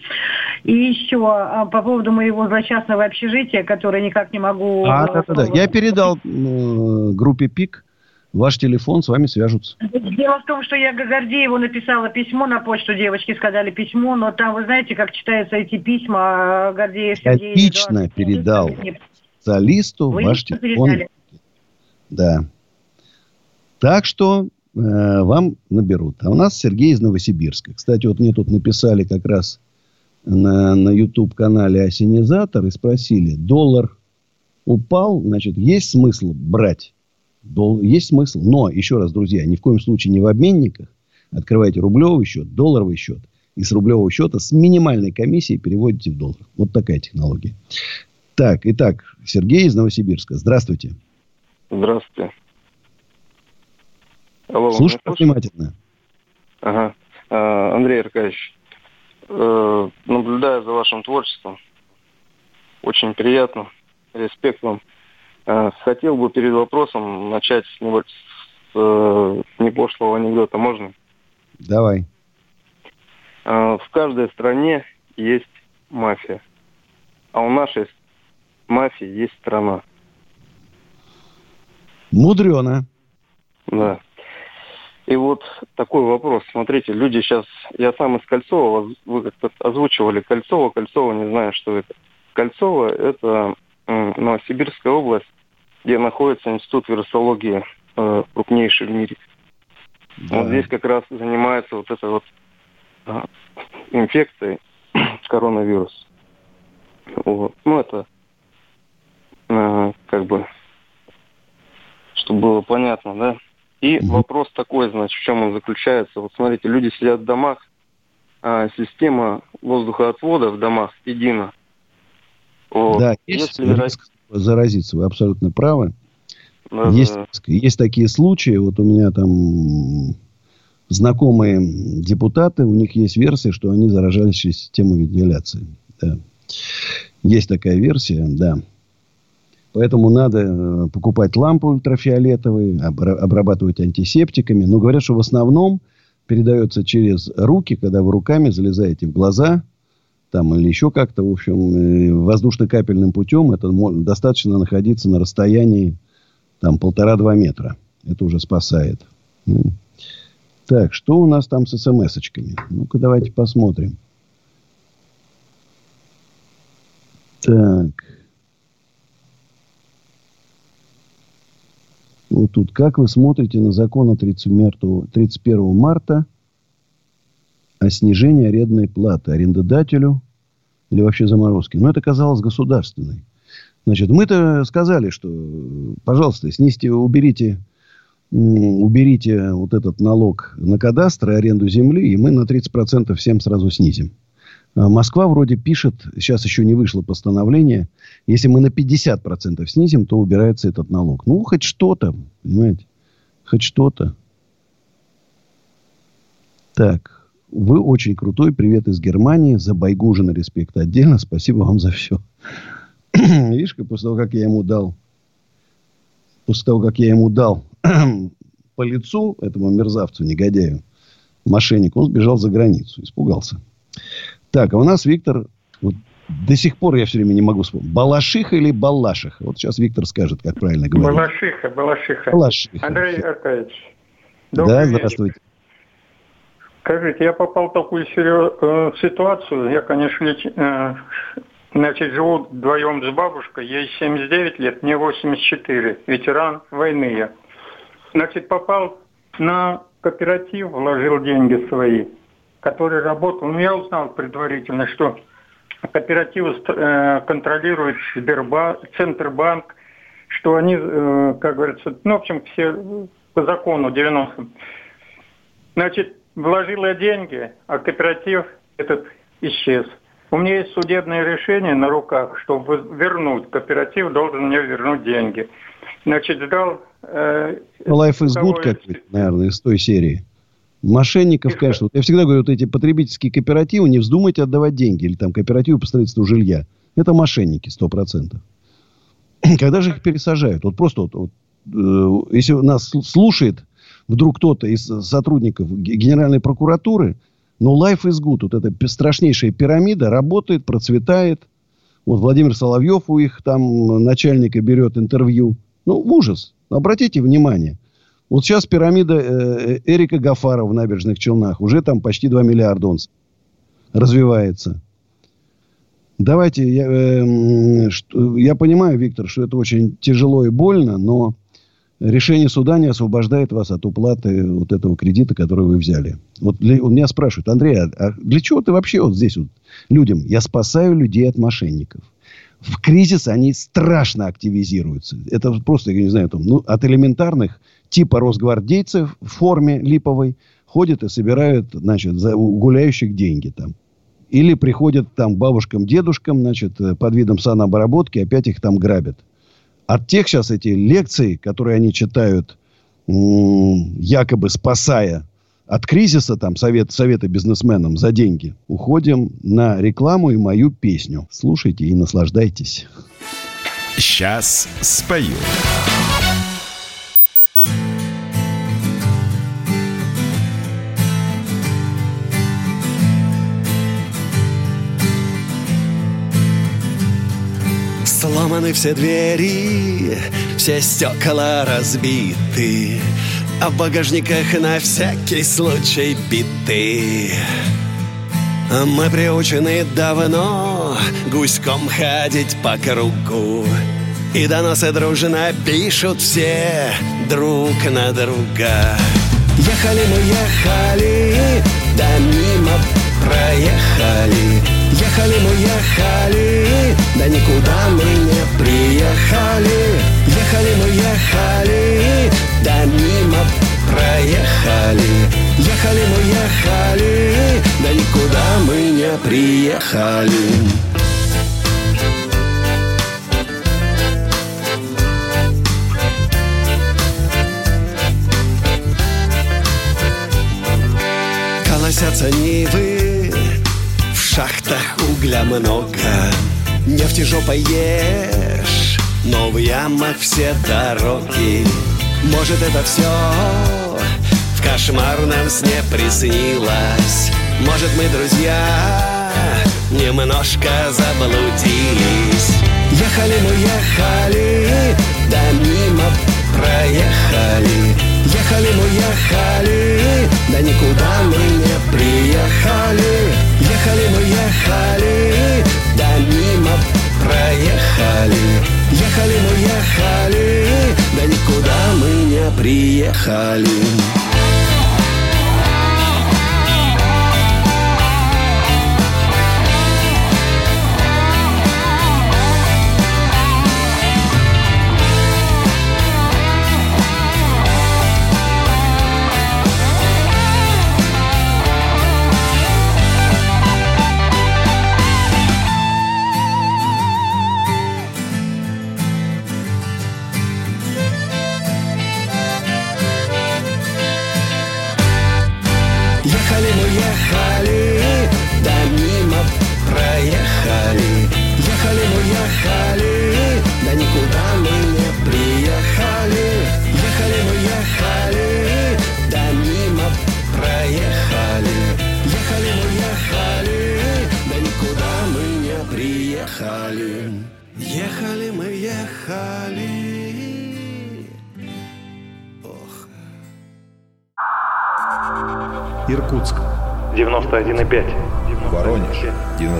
И еще а, по поводу моего злосчастного общежития, которое никак не могу... А, да, да, да. Я передал э, группе ПИК ваш телефон, с вами свяжутся. Дело в том, что я Гордееву написала письмо на почту, девочки сказали письмо, но там, вы знаете, как читаются эти письма, Гордеев Я Сергей... лично Эдуардович, передал специалисту Вы ваш лично телефон. передали? Да. Так что э, вам наберут. А у нас Сергей из Новосибирска. Кстати, вот мне тут написали как раз на, на YouTube-канале Осенизатор и спросили, доллар упал, значит, есть смысл брать? Дол- есть смысл. Но, еще раз, друзья, ни в коем случае не в обменниках. Открывайте рублевый счет, долларовый счет. И с рублевого счета с минимальной комиссией переводите в доллар. Вот такая технология. Так, итак, Сергей из Новосибирска. Здравствуйте. Здравствуйте. Алло, слышите? внимательно. Ага. А, Андрей Аркадьевич, э, наблюдая за вашим творчеством, очень приятно, респект вам. Э, Хотел бы перед вопросом начать с, небольш- с э, непошлого анекдота. Можно? Давай. Э, В каждой стране есть мафия, а у нашей мафии есть страна. Мудрено. Да. И вот такой вопрос. Смотрите, люди сейчас... Я сам из Кольцова, вы как-то озвучивали Кольцово. Кольцово, не знаю, что это. Кольцово – это Новосибирская область, где находится Институт вирусологии, э, крупнейший в мире. Вот здесь как раз занимается вот этой вот а, инфекцией коронавирус. Вот. Ну, это э, как бы, чтобы было понятно, да? И вопрос такой, значит, в чем он заключается. Вот смотрите, люди сидят в домах, а система воздухоотвода в домах едина. Да, есть Если риск заразиться, вы абсолютно правы. Да, есть, да. есть такие случаи, вот у меня там знакомые депутаты, у них есть версия, что они заражались через систему вентиляции. Да. Есть такая версия, да. Поэтому надо э, покупать лампы ультрафиолетовые, обра- обрабатывать антисептиками. Но говорят, что в основном передается через руки, когда вы руками залезаете в глаза, там или еще как-то, в общем, э, воздушно-капельным путем, это достаточно находиться на расстоянии там полтора-два метра. Это уже спасает. Так, что у нас там с смс-очками? Ну-ка, давайте посмотрим. Так. Вот тут. Как вы смотрите на закон от 30 мертвого- 31 марта о снижении арендной платы арендодателю или вообще заморозки. Но это казалось государственной. Значит, мы-то сказали, что, пожалуйста, снизьте, уберите, уберите вот этот налог на кадастр и аренду земли, и мы на 30% всем сразу снизим. А Москва вроде пишет, сейчас еще не вышло постановление, если мы на 50% снизим, то убирается этот налог. Ну, хоть что-то, понимаете? Хоть что-то. Так, вы очень крутой. Привет из Германии. За Байгужина респект отдельно. Спасибо вам за все. Видишь, после того, как я ему дал, после того, как я ему дал по лицу этому мерзавцу, негодяю, мошеннику, он сбежал за границу, испугался. Так, а у нас Виктор, вот до сих пор я все время не могу вспомнить, Балашиха или Балашиха? Вот сейчас Виктор скажет, как правильно говорить. Балашиха, Балашиха. Балашиха. Андрей Аркадьевич. Да, здравствуйте. Скажите, я попал в такую серьез- э, ситуацию. Я, конечно, э, значит, живу вдвоем с бабушкой. Ей 79 лет, мне 84. Ветеран войны я. Значит, попал на кооператив, вложил деньги свои, который работал. Ну, я узнал предварительно, что кооперативы э, контролирует Сбербанк, Центробанк, что они, как говорится, ну, в общем, все по закону 90 Значит, вложил я деньги, а кооператив этот исчез. У меня есть судебное решение на руках, чтобы вернуть. Кооператив должен мне вернуть деньги. Значит, ждал... Э, Life is того- good какой-то, наверное, из той серии. Мошенников, конечно. Вот я всегда говорю, вот эти потребительские кооперативы, не вздумайте отдавать деньги. Или там кооперативы по строительству жилья. Это мошенники, сто процентов. Когда же их пересажают? Вот просто вот, вот, э, если нас сл- слушает вдруг кто-то из сотрудников Генеральной прокуратуры, ну, life is good. Вот эта страшнейшая пирамида работает, процветает. Вот Владимир Соловьев у их там начальника берет интервью. Ну, ужас. Обратите внимание. Вот сейчас пирамида э, Эрика Гафарова в набережных Челнах. Уже там почти 2 миллиарда он развивается. Давайте, я, э, что- я понимаю, Виктор, что это очень тяжело и больно, но решение суда не освобождает вас от уплаты вот этого кредита, который вы взяли. Вот для- у меня спрашивают, Андрей, а, а для чего ты вообще вот здесь вот людям? Я спасаю людей от мошенников. В кризис они страшно активизируются. Это просто, я не знаю, там, ну, от элементарных типа росгвардейцев в форме липовой ходят и собирают, значит, за гуляющих деньги там. Или приходят там бабушкам, дедушкам, значит, э, под видом санобработки, опять их там грабят. От тех сейчас эти лекции, которые они читают, якобы спасая от кризиса, там, совет, советы бизнесменам за деньги, уходим на рекламу и мою песню. Слушайте и наслаждайтесь. Сейчас спою. Сломаны все двери, все стекла разбиты, А в багажниках на всякий случай биты. Мы приучены давно гуськом ходить по кругу, И доносы дружно пишут все друг на друга. Ехали мы, ехали, да мимо проехали. Ехали мы, ехали, да никуда мы не приехали. Ехали мы, ехали, да мимо проехали. Ехали мы, ехали, да никуда мы не приехали. Колосятся нивы, много. Нефти жопой ешь, но в ямах все дороги. Может это все в кошмарном сне приснилось. Может мы, друзья, немножко заблудились. Ехали мы, ехали, да мимо проехали. Ехали мы, ехали, да никуда мы не приехали. Ехали мы, ехали, да мимо проехали. Ехали мы, ехали, да никуда мы не приехали.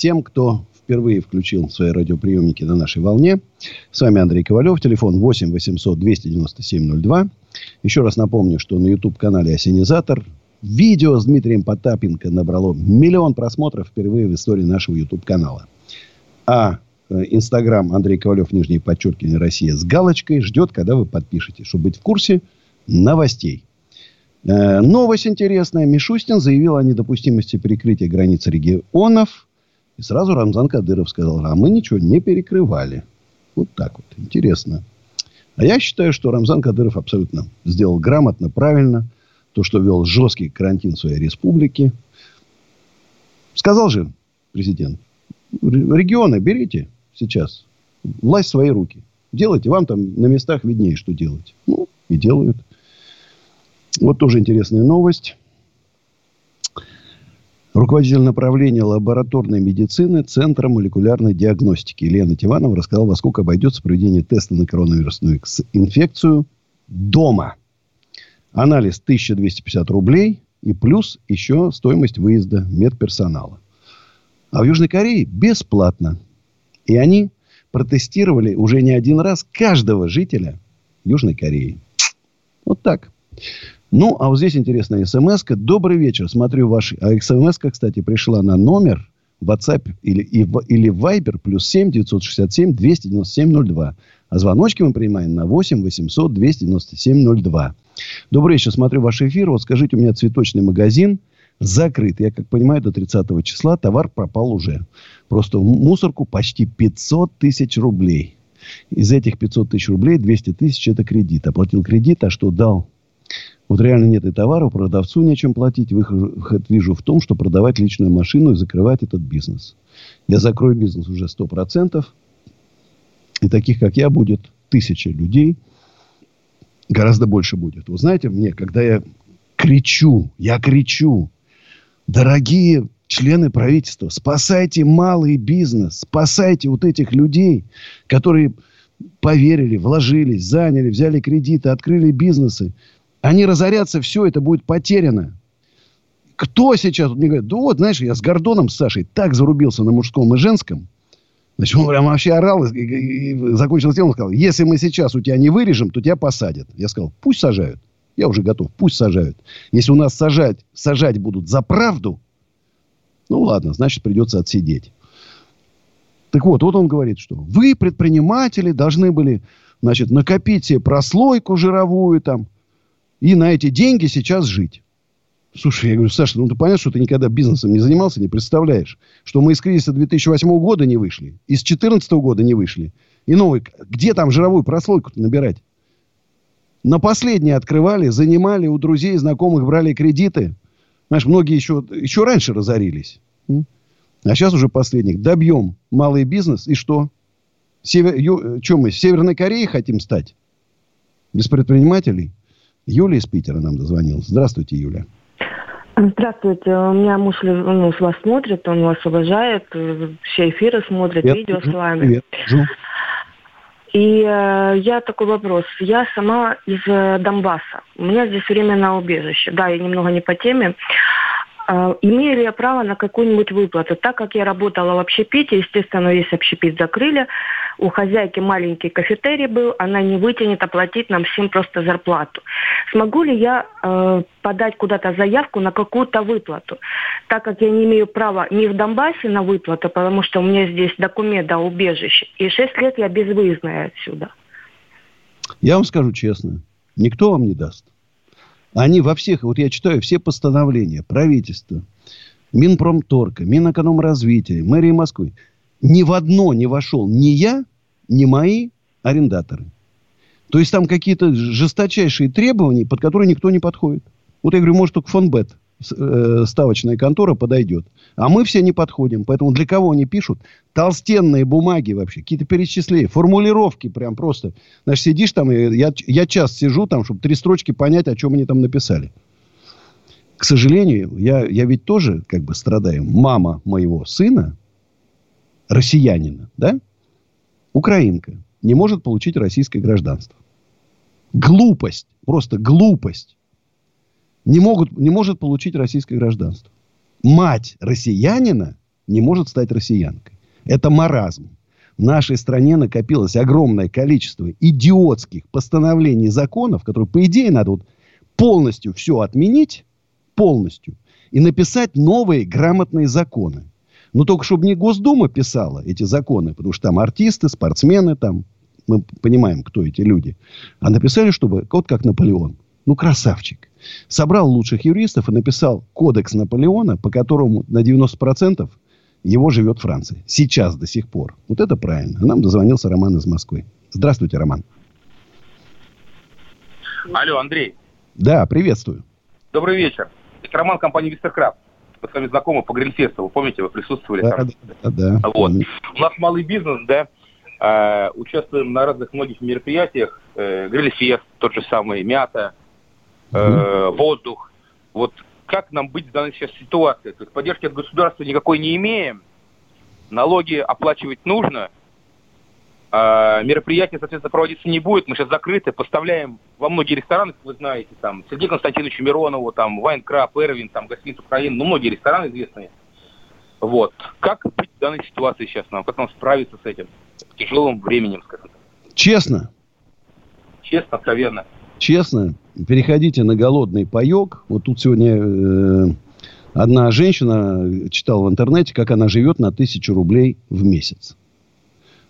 Тем, кто впервые включил свои радиоприемники на нашей волне. С вами Андрей Ковалев. Телефон 8 800 297 02. Еще раз напомню, что на YouTube-канале «Осенизатор» видео с Дмитрием Потапенко набрало миллион просмотров впервые в истории нашего YouTube-канала. А э, Инстаграм Андрей Ковалев, нижнее подчеркивание, Россия с галочкой ждет, когда вы подпишетесь, чтобы быть в курсе новостей. Э, Новость интересная. Мишустин заявил о недопустимости перекрытия границ регионов. И сразу Рамзан Кадыров сказал, а мы ничего не перекрывали. Вот так вот. Интересно. А я считаю, что Рамзан Кадыров абсолютно сделал грамотно, правильно. То, что вел жесткий карантин своей республике. Сказал же президент, регионы берите сейчас. Власть в свои руки. Делайте. Вам там на местах виднее, что делать. Ну, и делают. Вот тоже интересная новость. Руководитель направления лабораторной медицины Центра молекулярной диагностики Елена Тиванова рассказала, во сколько обойдется проведение теста на коронавирусную инфекцию дома. Анализ 1250 рублей и плюс еще стоимость выезда медперсонала. А в Южной Корее бесплатно. И они протестировали уже не один раз каждого жителя Южной Кореи. Вот так. Ну, а вот здесь интересная смс -ка. Добрый вечер. Смотрю ваши... А смс кстати, пришла на номер WhatsApp или, и, или Viber плюс 7 967 297 02. А звоночки мы принимаем на 8 800 297 02. Добрый вечер. Смотрю ваш эфир. Вот скажите, у меня цветочный магазин закрыт. Я как понимаю, до 30 числа товар пропал уже. Просто в мусорку почти 500 тысяч рублей. Из этих 500 тысяч рублей 200 тысяч это кредит. Оплатил кредит, а что дал? Вот реально нет и товара, продавцу нечем платить. Выход вижу в том, что продавать личную машину и закрывать этот бизнес. Я закрою бизнес уже 100%. И таких, как я, будет тысяча людей. Гораздо больше будет. Вы знаете, мне, когда я кричу, я кричу, дорогие члены правительства, спасайте малый бизнес, спасайте вот этих людей, которые поверили, вложились, заняли, взяли кредиты, открыли бизнесы. Они разорятся, все это будет потеряно. Кто сейчас? Мне говорят, да вот, знаешь, я с Гордоном, с Сашей так зарубился на мужском и женском. Значит, он прям вообще орал и, и, и закончил тем, он сказал, если мы сейчас у тебя не вырежем, то тебя посадят. Я сказал, пусть сажают. Я уже готов, пусть сажают. Если у нас сажать, сажать будут за правду, ну ладно, значит придется отсидеть. Так вот, вот он говорит, что вы, предприниматели, должны были, значит, накопить себе прослойку жировую там, и на эти деньги сейчас жить. Слушай, я говорю, Саша, ну ты понятно, что ты никогда бизнесом не занимался, не представляешь, что мы из кризиса 2008 года не вышли, из 2014 года не вышли. И новый, где там жировую прослойку набирать? На последние открывали, занимали у друзей, знакомых, брали кредиты. Знаешь, многие еще, еще раньше разорились. А сейчас уже последних. Добьем малый бизнес. И что? Север, ю, что мы, Северной Кореей хотим стать? Без предпринимателей? Юлия из Питера нам дозвонилась. Здравствуйте, Юля. Здравствуйте. У меня муж ну, вас смотрит, он вас уважает, все эфиры смотрит, привет, видео с вами. Привет. И э, я такой вопрос. Я сама из э, Донбасса. У меня здесь временное убежище. Да, я немного не по теме. А, имею ли я право на какую-нибудь выплату? Так как я работала в общепите, естественно, весь общепит закрыли, у хозяйки маленький кафетерий был, она не вытянет оплатить нам всем просто зарплату. Смогу ли я э, подать куда-то заявку на какую-то выплату? Так как я не имею права ни в Донбассе на выплату, потому что у меня здесь документ о убежище, и 6 лет я безвыездная отсюда. Я вам скажу честно, никто вам не даст. Они во всех, вот я читаю все постановления правительства, Минпромторга, Минэкономразвития, мэрии Москвы. Ни в одно не вошел ни я, ни мои арендаторы. То есть там какие-то жесточайшие требования, под которые никто не подходит. Вот я говорю, может, только фонбет, ставочная контора подойдет. А мы все не подходим. Поэтому для кого они пишут? Толстенные бумаги вообще, какие-то перечисления, формулировки прям просто. Значит, сидишь там, и я, я час сижу там, чтобы три строчки понять, о чем они там написали. К сожалению, я, я ведь тоже как бы страдаю. Мама моего сына, россиянина, да, украинка, не может получить российское гражданство. Глупость, просто глупость. Не, могут, не может получить российское гражданство. Мать россиянина не может стать россиянкой. Это маразм. В нашей стране накопилось огромное количество идиотских постановлений законов, которые, по идее, надо вот полностью все отменить, полностью, и написать новые грамотные законы. Но только чтобы не Госдума писала эти законы, потому что там артисты, спортсмены, там мы понимаем, кто эти люди. А написали, чтобы, вот как Наполеон. Ну, красавчик. Собрал лучших юристов и написал кодекс Наполеона, по которому на 90% его живет Франция. Сейчас до сих пор. Вот это правильно. А нам дозвонился Роман из Москвы. Здравствуйте, Роман. Алло, Андрей. Да, приветствую. Добрый вечер. Это Роман компании Вистеркрафт. Мы с вами знакомы по грильфесту. Вы помните, вы присутствовали Да, там? да, да. Вот. У нас малый бизнес, да, э, участвуем на разных многих мероприятиях. Э, грильфест, тот же самый, мята, э, воздух. Вот как нам быть в данной сейчас ситуации? То есть поддержки от государства никакой не имеем, налоги оплачивать нужно, а мероприятие, соответственно, проводиться не будет. Мы сейчас закрыты, поставляем во многие рестораны, как вы знаете, там, Сергею Константиновичу Миронову, там, Вайнкраб, Эрвин, там, гостиница Украины, ну, многие рестораны известные. Вот. Как быть в данной ситуации сейчас нам? Как нам справиться с этим тяжелым временем, скажем так? Честно, Честно, откровенно. Честно, переходите на голодный паек. Вот тут сегодня э, одна женщина читала в интернете, как она живет на тысячу рублей в месяц.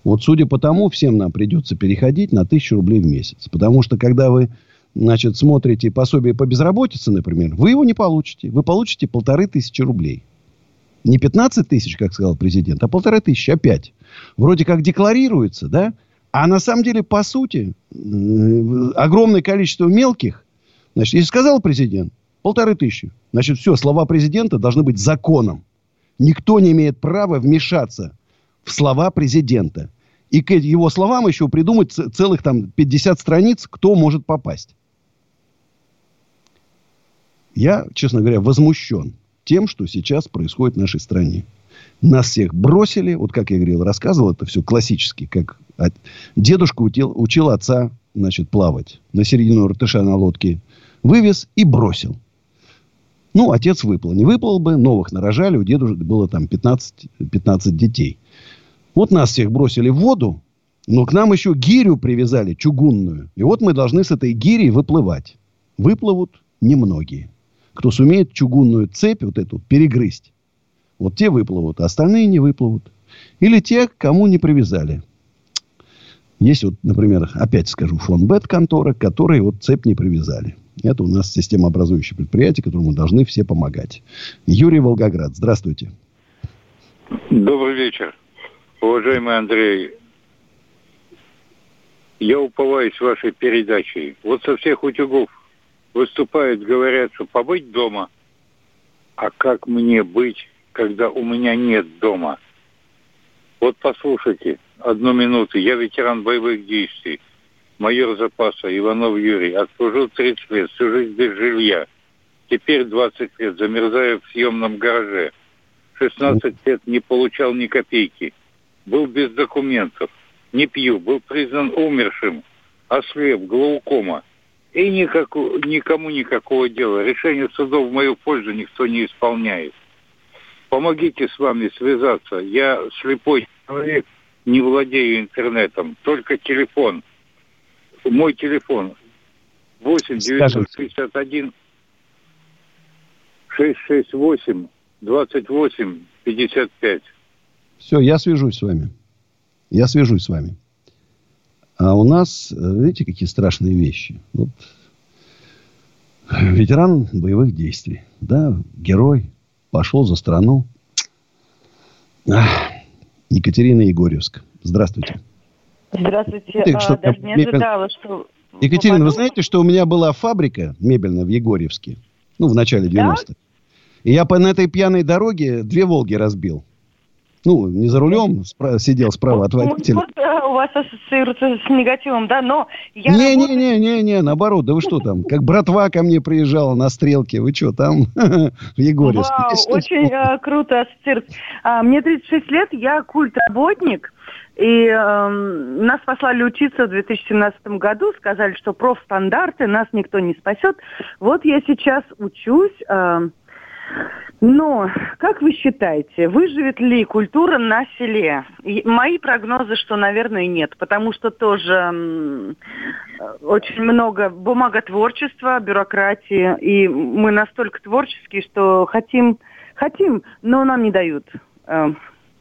Вот судя по тому, всем нам придется переходить на тысячу рублей в месяц. Потому что когда вы, значит, смотрите пособие по безработице, например, вы его не получите. Вы получите полторы тысячи рублей. Не 15 тысяч, как сказал президент, а полторы тысячи опять. Вроде как декларируется, да? А на самом деле, по сути, огромное количество мелких. Значит, если сказал президент, полторы тысячи. Значит, все, слова президента должны быть законом. Никто не имеет права вмешаться в слова президента. И к его словам еще придумать целых там 50 страниц, кто может попасть. Я, честно говоря, возмущен тем, что сейчас происходит в нашей стране. Нас всех бросили, вот как я говорил, рассказывал это все классически, как от- дедушка учил, учил отца, значит, плавать на середину Иртыша на лодке, вывез и бросил. Ну, отец выплыл. Не выплыл бы, новых нарожали, у деда было там 15, 15 детей. Вот нас всех бросили в воду, но к нам еще гирю привязали, чугунную. И вот мы должны с этой гирей выплывать. Выплывут немногие. Кто сумеет чугунную цепь вот эту перегрызть, вот те выплывут, а остальные не выплывут. Или те, кому не привязали. Есть вот, например, опять скажу, фонбет контора, которые вот цепь не привязали. Это у нас системообразующее предприятие, которому должны все помогать. Юрий Волгоград, здравствуйте. Добрый вечер, уважаемый Андрей. Я уповаюсь вашей передачей. Вот со всех утюгов выступают, говорят, что побыть дома. А как мне быть, когда у меня нет дома? Вот послушайте, одну минуту. Я ветеран боевых действий, майор запаса Иванов Юрий. Отслужил 30 лет, всю жизнь без жилья. Теперь 20 лет замерзаю в съемном гараже. 16 лет не получал ни копейки. Был без документов. Не пью. Был признан умершим. Ослеп, глаукома. И никакого, никому никакого дела. Решение судов в мою пользу никто не исполняет. Помогите с вами связаться. Я слепой человек, не владею интернетом. Только телефон. Мой телефон 8 961 668 28 55. Все, я свяжусь с вами. Я свяжусь с вами. А у нас, э, видите, какие страшные вещи. Вот ветеран боевых действий, да, герой, пошел за страну. Ах, Екатерина Егорьевск. Здравствуйте. Здравствуйте. Ты что, А, даже не мебель- ожидала, что... Екатерина, вы попаду. знаете, что у меня была фабрика мебельная в Егорьевске? Ну, в начале 90-х. И я по на этой пьяной дороге две «Волги» разбил. Ну, не за рулем, спра- сидел справа от водителя. Вот, э, у вас ассоциируется с негативом, да, но я Не-не-не-не-не, наоборот, да вы что там? Как братва ко мне приезжала на стрелке, вы что там в Егорьевске? Вау, очень э, круто ассоциируется. А, мне 36 лет, я культработник, и эм, нас послали учиться в 2017 году, сказали, что профстандарты, нас никто не спасет. Вот я сейчас учусь. эм, но, как вы считаете, выживет ли культура на селе? И мои прогнозы, что, наверное, нет, потому что тоже э, очень много бумаготворчества, бюрократии, и мы настолько творческие, что хотим, хотим, но нам не дают. Э,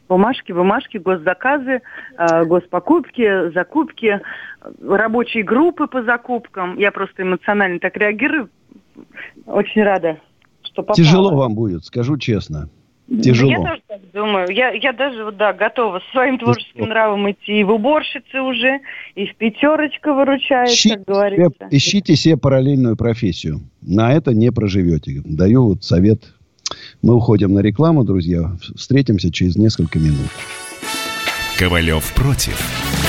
Бумажки, бумажки, госзаказы, э, госпокупки, закупки, рабочие группы по закупкам. Я просто эмоционально так реагирую. Очень рада, что попала. Тяжело вам будет, скажу честно. Тяжело. Я тоже так думаю. Я, я даже, вот, да, готова со своим творческим нравом идти и в уборщицы уже, и в пятерочка выручает, Ищите как говорится. себе, ищите себе параллельную профессию. На это не проживете. Даю вот совет. Мы уходим на рекламу, друзья. Встретимся через несколько минут. Ковалев против.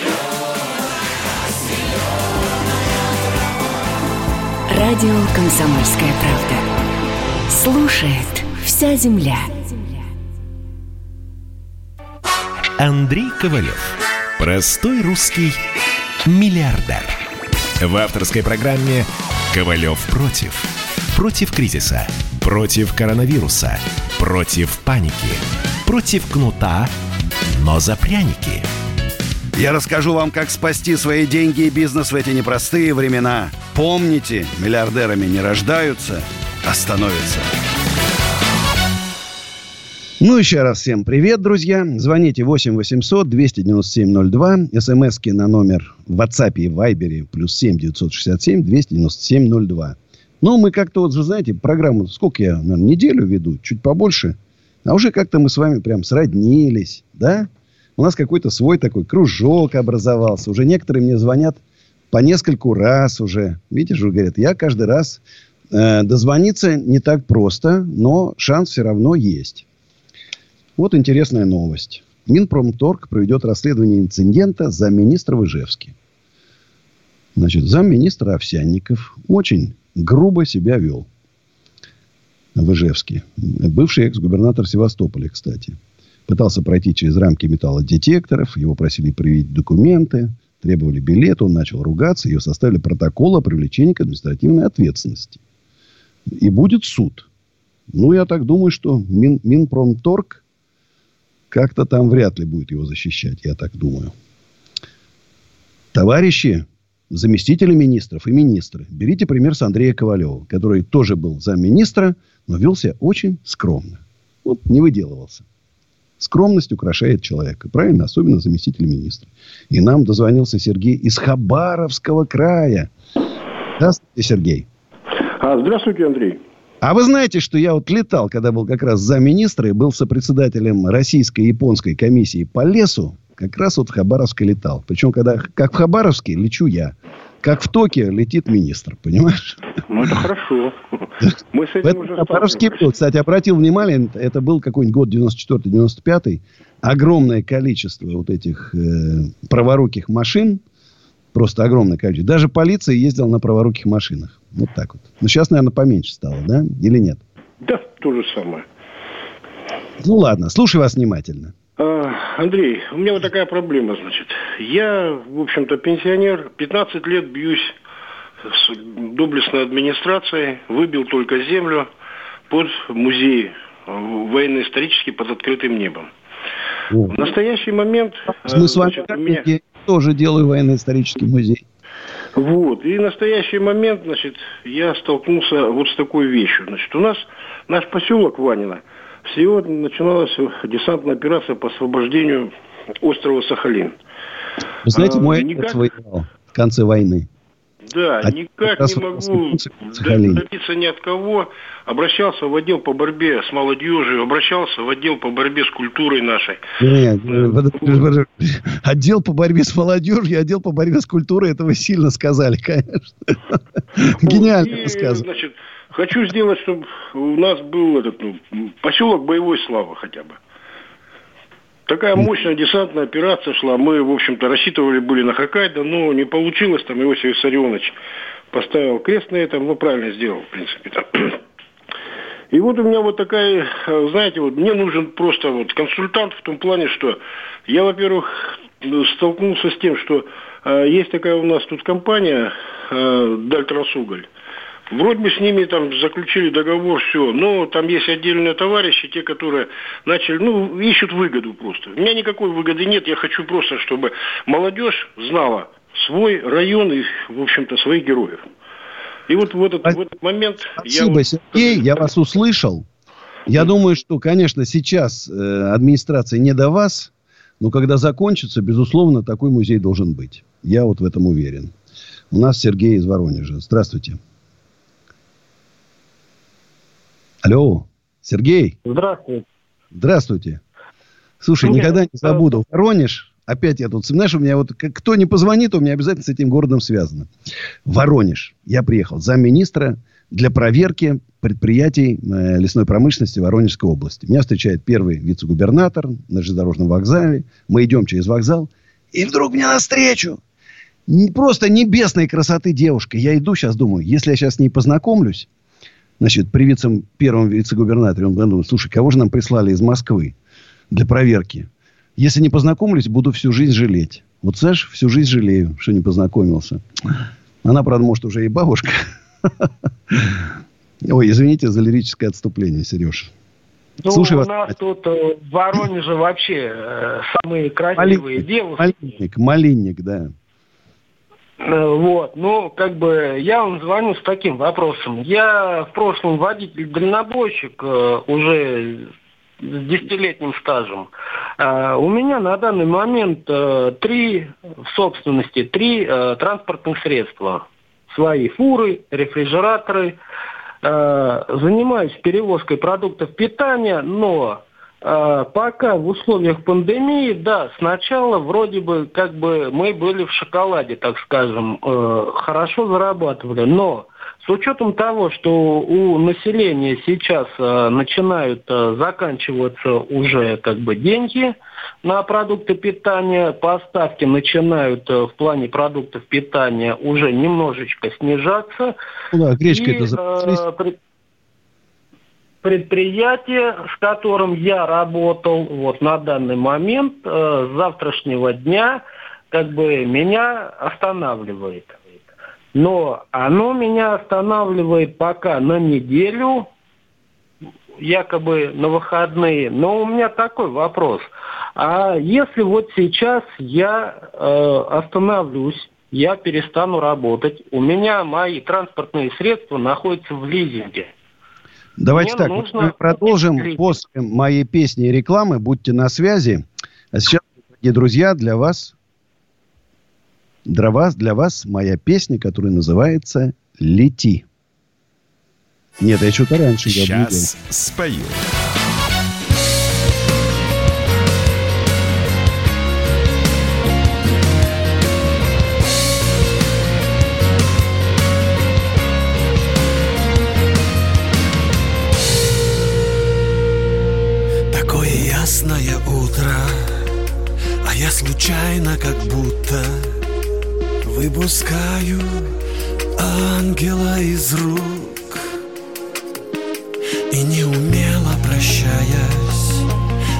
Радио «Комсомольская правда». Слушает вся земля. Андрей Ковалев. Простой русский миллиардер. В авторской программе «Ковалев против». Против кризиса. Против коронавируса. Против паники. Против кнута, но за пряники. Я расскажу вам, как спасти свои деньги и бизнес в эти непростые времена. Помните, миллиардерами не рождаются, а становятся. Ну, еще раз всем привет, друзья. Звоните 8 800 297 02. СМСки на номер в WhatsApp и Viber плюс 7 967 297 02. Ну, мы как-то вот, вы знаете, программу, сколько я, наверное, неделю веду, чуть побольше. А уже как-то мы с вами прям сроднились, да? У нас какой-то свой такой кружок образовался. Уже некоторые мне звонят по нескольку раз уже. Видите, же, говорят, я каждый раз э, дозвониться не так просто, но шанс все равно есть. Вот интересная новость. Минпромторг проведет расследование инцидента замминистра в Ижевске. Значит, замминистра Овсянников очень грубо себя вел в Ижевске. Бывший экс-губернатор Севастополя, кстати. Пытался пройти через рамки металлодетекторов. Его просили привить документы. Требовали билет. Он начал ругаться. Ее составили протокол о привлечении к административной ответственности. И будет суд. Ну, я так думаю, что Мин, Минпромторг как-то там вряд ли будет его защищать. Я так думаю. Товарищи, заместители министров и министры, берите пример с Андрея Ковалева, который тоже был замминистра, но вел себя очень скромно. Вот не выделывался. Скромность украшает человека. Правильно? Особенно заместитель министра. И нам дозвонился Сергей из Хабаровского края. Здравствуйте, Сергей. А, здравствуйте, Андрей. А вы знаете, что я вот летал, когда был как раз замминистра и был сопредседателем российско-японской комиссии по лесу, как раз вот в Хабаровске летал. Причем, когда как в Хабаровске лечу я, как в Токио летит министр, понимаешь? Ну, это хорошо. Мы с этим уже был, кстати, обратил внимание, это был какой-нибудь год 94-95, огромное количество вот этих э, праворуких машин, просто огромное количество. Даже полиция ездила на праворуких машинах. Вот так вот. Но сейчас, наверное, поменьше стало, да? Или нет? Да, то же самое. Ну, ладно. Слушаю вас внимательно. А, Андрей, у меня вот такая проблема, значит. Я, в общем-то, пенсионер, 15 лет бьюсь с доблестной администрацией, выбил только землю под музей э, военно-исторический под открытым небом. В настоящий момент... э, Мы с вами значит, у меня- я тоже делаю военно-исторический музей. Вот. И в настоящий момент, значит, я столкнулся вот с такой вещью. Значит, у нас наш поселок Ванина, всего начиналась десантная операция по освобождению острова Сахалин. Вы знаете, А, мой никак- отец воевал в конце войны. Да, А никак не могу добиться ни от кого. Обращался в отдел по борьбе с молодежью, обращался в отдел по борьбе с культурой нашей. Нет, отдел по борьбе с молодежью, отдел по борьбе с культурой, это вы сильно сказали, конечно. Гениально И, сказано. значит, хочу сделать, чтобы у нас был этот ну, поселок боевой славы хотя бы. Такая мощная десантная операция шла. Мы, в общем-то, рассчитывали были на Хоккайдо, но не получилось. Там Иосиф Виссарионович поставил крест на этом, ну, правильно сделал, в принципе. там. И вот у меня вот такая, э, знаете, вот мне нужен просто вот консультант в том плане, что я, во-первых, ну, столкнулся с тем, что э, есть такая у нас тут компания э, Дальтрасуголь. Вроде бы с ними там заключили договор, все, но там есть отдельные товарищи, те, которые начали, ну, ищут выгоду просто. У меня никакой выгоды нет, я хочу просто, чтобы молодежь знала свой район и, в общем-то, своих героев. И вот в этот, в этот момент я... Спасибо, вот- Сергей, я вас услышал. Я думаю, что, конечно, сейчас э, администрация не до вас, но когда закончится, безусловно, такой музей должен быть. Я вот в этом уверен. У нас Сергей из Воронежа. Здравствуйте. Алло, Сергей. Здравствуйте. Здравствуйте. Слушай, Нет, никогда не забуду. Воронеж. Опять я тут, знаешь, у меня вот, кто не позвонит, у меня обязательно с этим городом связано. Воронеж. Я приехал замминистра для проверки предприятий э, лесной промышленности Воронежской области. Меня встречает первый вице-губернатор на железнодорожном вокзале. Мы идем через вокзал. И вдруг мне навстречу просто небесной красоты девушка. Я иду сейчас, думаю, если я сейчас с ней познакомлюсь, значит, при вице, первом вице-губернаторе, он думает, слушай, кого же нам прислали из Москвы для проверки? Если не познакомлюсь, буду всю жизнь жалеть. Вот, знаешь, всю жизнь жалею, что не познакомился. Она, правда, может, уже и бабушка. Ой, извините за лирическое отступление, Сереж. Ну, Слушай у вас. нас тут э, в Воронеже вообще э, самые красивые Малинник, девушки. малинник, малинник, да. Э, Вот, ну, как бы, я вам звоню с таким вопросом. Я в прошлом водитель-дальнобойщик, э, уже с десятилетним стажем. Э, У меня на данный момент три, в собственности, три транспортных средства. Свои фуры, рефрижераторы. Занимаюсь перевозкой продуктов питания, но Пока в условиях пандемии, да, сначала вроде бы как бы мы были в шоколаде, так скажем, э, хорошо зарабатывали, но с учетом того, что у населения сейчас э, начинают э, заканчиваться уже как бы деньги на продукты питания, поставки начинают в плане продуктов питания уже немножечко снижаться. Ну да, И, запаслись. Пред- предприятие, с которым я работал вот на данный момент, э, с завтрашнего дня, как бы меня останавливает. Но оно меня останавливает пока на неделю, якобы на выходные. Но у меня такой вопрос. А если вот сейчас я э, остановлюсь, я перестану работать, у меня мои транспортные средства находятся в лизинге. Давайте Мне так, нужно мы продолжим после моей песни и рекламы. Будьте на связи. А сейчас, дорогие друзья, для вас, для вас, для вас моя песня, которая называется «Лети». Нет, я что-то раньше Сейчас спою. Ясное утро, а я случайно как будто выпускаю ангела из рук. И неумело прощаясь,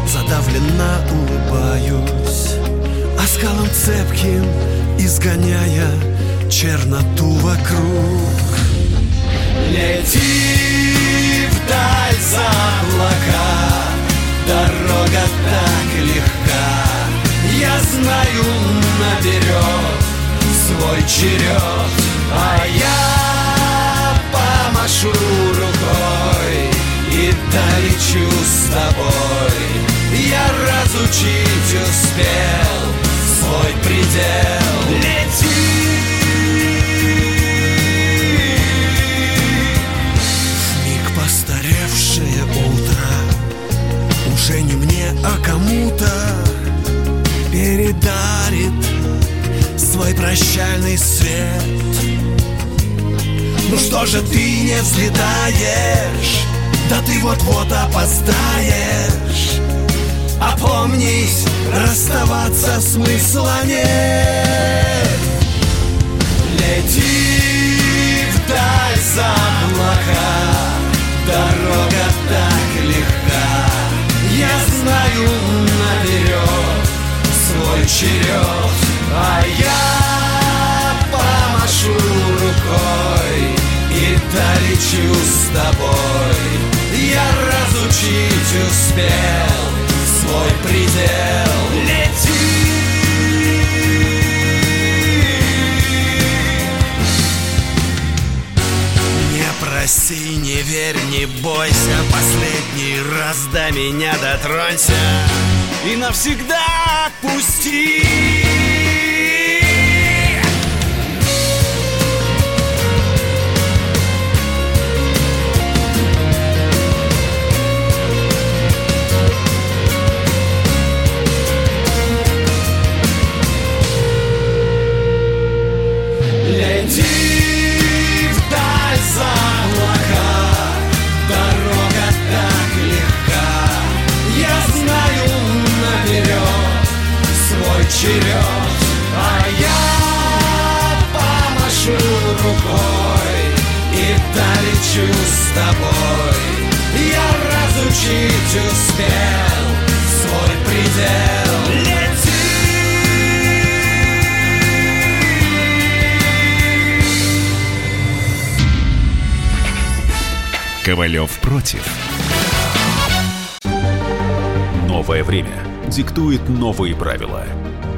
задавленно улыбаюсь Оскалом цепким изгоняя черноту вокруг. Лети вдаль за облака Дорога так легка. Я знаю наперед свой черед. А я помашу рукой И долечу с тобой. Я разучить успел свой предел. Лети Уже не мне, а кому-то Передарит свой прощальный свет. Ну что же ты не взлетаешь Да ты вот-вот опоздаешь. Опомнись, расставаться смысла нет. Лети вдаль за облака Дорога наперед свой черед. А я помашу рукой И долечу с тобой. Я разучить успел свой предел Не проси, не верь, не бойся. Последний раз до меня дотронься. И навсегда отпусти черед А я помашу рукой И долечу с тобой Я разучить успел свой предел Лети Ковалев против. Новое время диктует новые правила.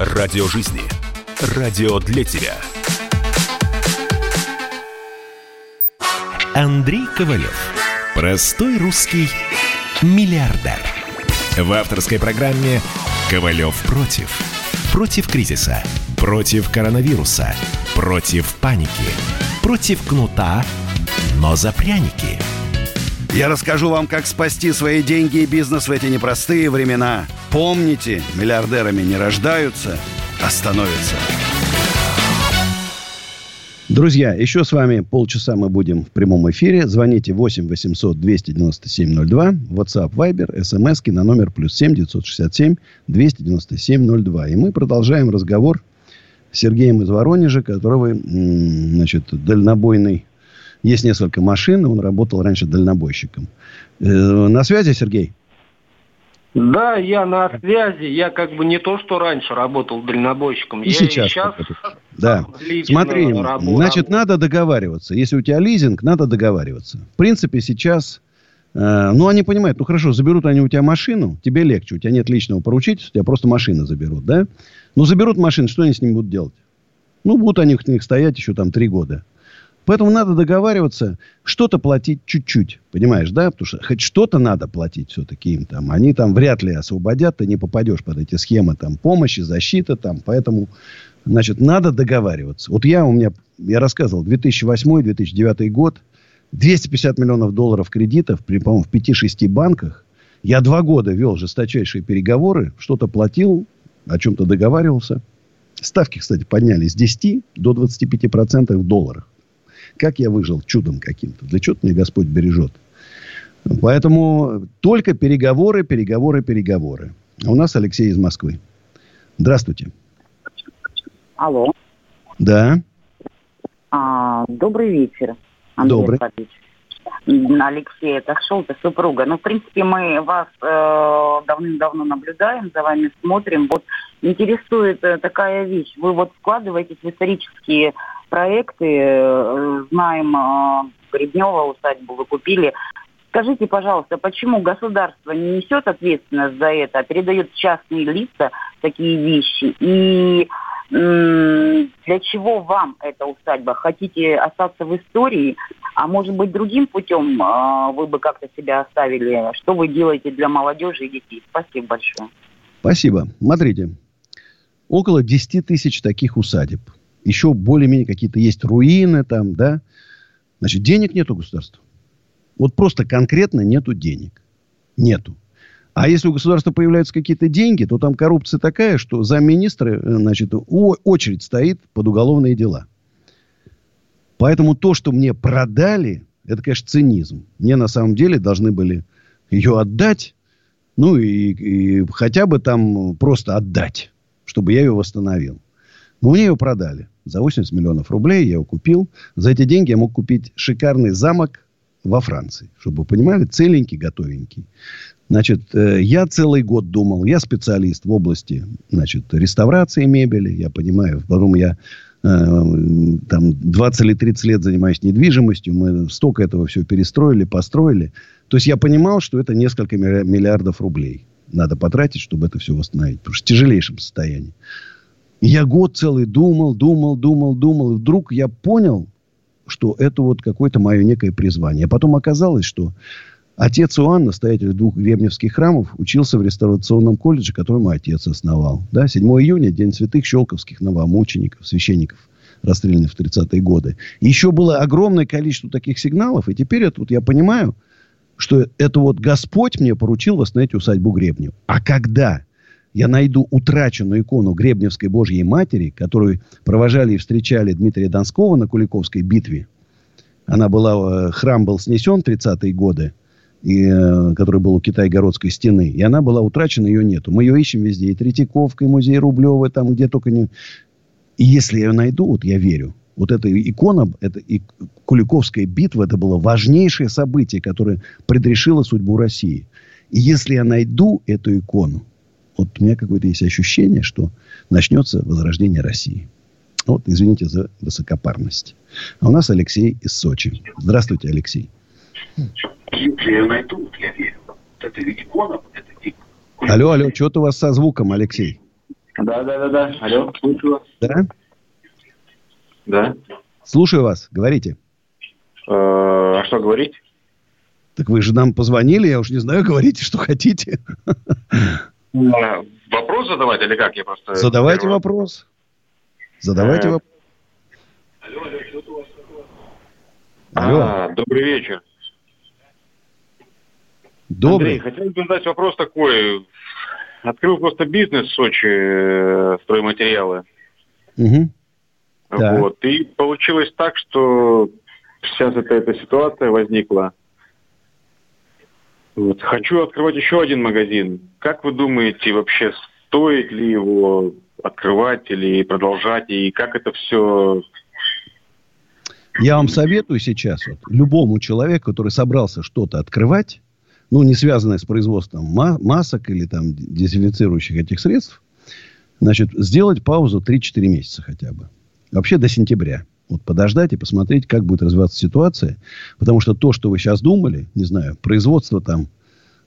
Радио жизни. Радио для тебя. Андрей Ковалев. Простой русский миллиардер. В авторской программе «Ковалев против». Против кризиса. Против коронавируса. Против паники. Против кнута, но за пряники. Я расскажу вам, как спасти свои деньги и бизнес в эти непростые времена. Помните, миллиардерами не рождаются, а становятся. Друзья, еще с вами полчаса мы будем в прямом эфире. Звоните 8 800 297 02. WhatsApp, Viber, смски на номер плюс 7 967 297 02. И мы продолжаем разговор с Сергеем из Воронежа, которого, значит, дальнобойный... Есть несколько машин, он работал раньше дальнобойщиком. Э, на связи, Сергей? Да, я на связи. Я как бы не то, что раньше работал дальнобойщиком. И я сейчас. и сейчас Да. Смотри, рабу- значит, надо договариваться. Если у тебя лизинг, надо договариваться. В принципе, сейчас... э, ну, они понимают, ну, хорошо, заберут они у тебя машину, тебе легче. У тебя нет личного поручительства, у тебя просто машины заберут, да? Ну, заберут машины, что они с ними будут делать? Ну, будут они в них стоять еще там три года. Поэтому надо договариваться, что-то платить чуть-чуть, понимаешь, да? Потому что хоть что-то надо платить все-таки им там. Они там вряд ли освободят, ты не попадешь под эти схемы там помощи, защиты там. Поэтому, значит, надо договариваться. Вот я у меня, я рассказывал, 2008-2009 год, 250 миллионов долларов кредитов, при, по-моему, в 5-6 банках. Я два года вел жесточайшие переговоры, что-то платил, о чем-то договаривался. Ставки, кстати, подняли с 10 до 25 процентов в долларах. Как я выжил чудом каким-то. Для чего меня Господь бережет. Поэтому только переговоры, переговоры, переговоры. А у нас Алексей из Москвы. Здравствуйте. Алло. Да. А, добрый вечер, Андрей Добрый. Аркадьевич. М, Алексей, это супруга. Ну, в принципе, мы вас э, давным-давно наблюдаем, за вами смотрим. Вот интересует э, такая вещь. Вы вот вкладываетесь в исторические проекты. э, знаем э, Гребнева усадьбу вы купили. Скажите, пожалуйста, почему государство не несет ответственность за это, а передает частные лица такие вещи? И для чего вам эта усадьба? Хотите остаться в истории? А может быть, другим путем э, вы бы как-то себя оставили? Что вы делаете для молодежи и детей? Спасибо большое. Спасибо. Смотрите. Около 10 тысяч таких усадеб. Еще более-менее какие-то есть руины там, да. Значит, денег нету государства. Вот просто конкретно нету денег. Нету. А если у государства появляются какие-то деньги, то там коррупция такая, что замминистра, э, значит, очередь стоит под уголовные дела. Поэтому то, что мне продали, это, конечно, цинизм. Мне на самом деле должны были ее отдать, ну и, и хотя бы там просто отдать, чтобы я ее восстановил. Но мне ее продали за 80 миллионов рублей, я ее купил. За эти деньги я мог купить шикарный замок во Франции, чтобы вы понимали, целенький, готовенький. Значит, э, я целый год думал, я специалист в области, значит, реставрации мебели, я понимаю, потом я э, там 20 или 30 лет занимаюсь недвижимостью, мы столько этого все перестроили, построили. То есть я понимал, что это несколько миллиардов рублей надо потратить, чтобы это все восстановить, потому что в тяжелейшем состоянии. Я год целый думал, думал, думал, думал, и вдруг я понял, что это вот какое-то мое некое призвание. Потом оказалось, что отец Иоанн, настоятель двух гребневских храмов, учился в реставрационном колледже, который мой отец основал. Да, 7 июня, День святых щелковских новомучеников, священников, расстрелянных в 30-е годы. Еще было огромное количество таких сигналов, и теперь это вот я понимаю, что это вот Господь мне поручил восстановить усадьбу Гребнев. А когда я найду утраченную икону Гребневской Божьей Матери, которую провожали и встречали Дмитрия Донского на Куликовской битве. Она была, э, храм был снесен в 30-е годы, и, э, который был у Китай-Городской стены. И она была утрачена, ее нету. Мы ее ищем везде. И Третьяковка, и музей Рублева, там где только не... И если я ее найду, вот я верю, вот эта икона, это и Куликовская битва, это было важнейшее событие, которое предрешило судьбу России. И если я найду эту икону, вот у меня какое-то есть ощущение, что начнется возрождение России. Вот, извините за высокопарность. А у нас Алексей из Сочи. Здравствуйте, Алексей. Если я найду, вот я верю. Вот это икона, вот это икона. Алло, алло, что-то у вас со звуком, Алексей. Да, да, да, да. Алло, слушаю вас. Да? Да. Слушаю вас, говорите. Э, А что говорить? Так вы же нам позвонили, я уж не знаю, говорите, что хотите. Э, Вопрос задавать или как? Я просто... Задавайте первый- вопрос. Задавайте Э, вопрос. Алло. А, добрый вечер. Добрый. Андрей, хотел бы задать вопрос такой. Открыл просто бизнес в Сочи, э, стройматериалы. Мгм. Так. Вот. И получилось так, что сейчас эта, эта ситуация возникла. Вот. Хочу открывать еще один магазин. Как вы думаете, вообще стоит ли его открывать или продолжать? И как это все... Я вам советую сейчас вот, любому человеку, который собрался что-то открывать, ну, не связанное с производством масок или там дезинфицирующих этих средств, значит, сделать паузу 3-4 месяца хотя бы. Вообще до сентября. Вот подождать и посмотреть, как будет развиваться ситуация. Потому что то, что вы сейчас думали, не знаю, производство там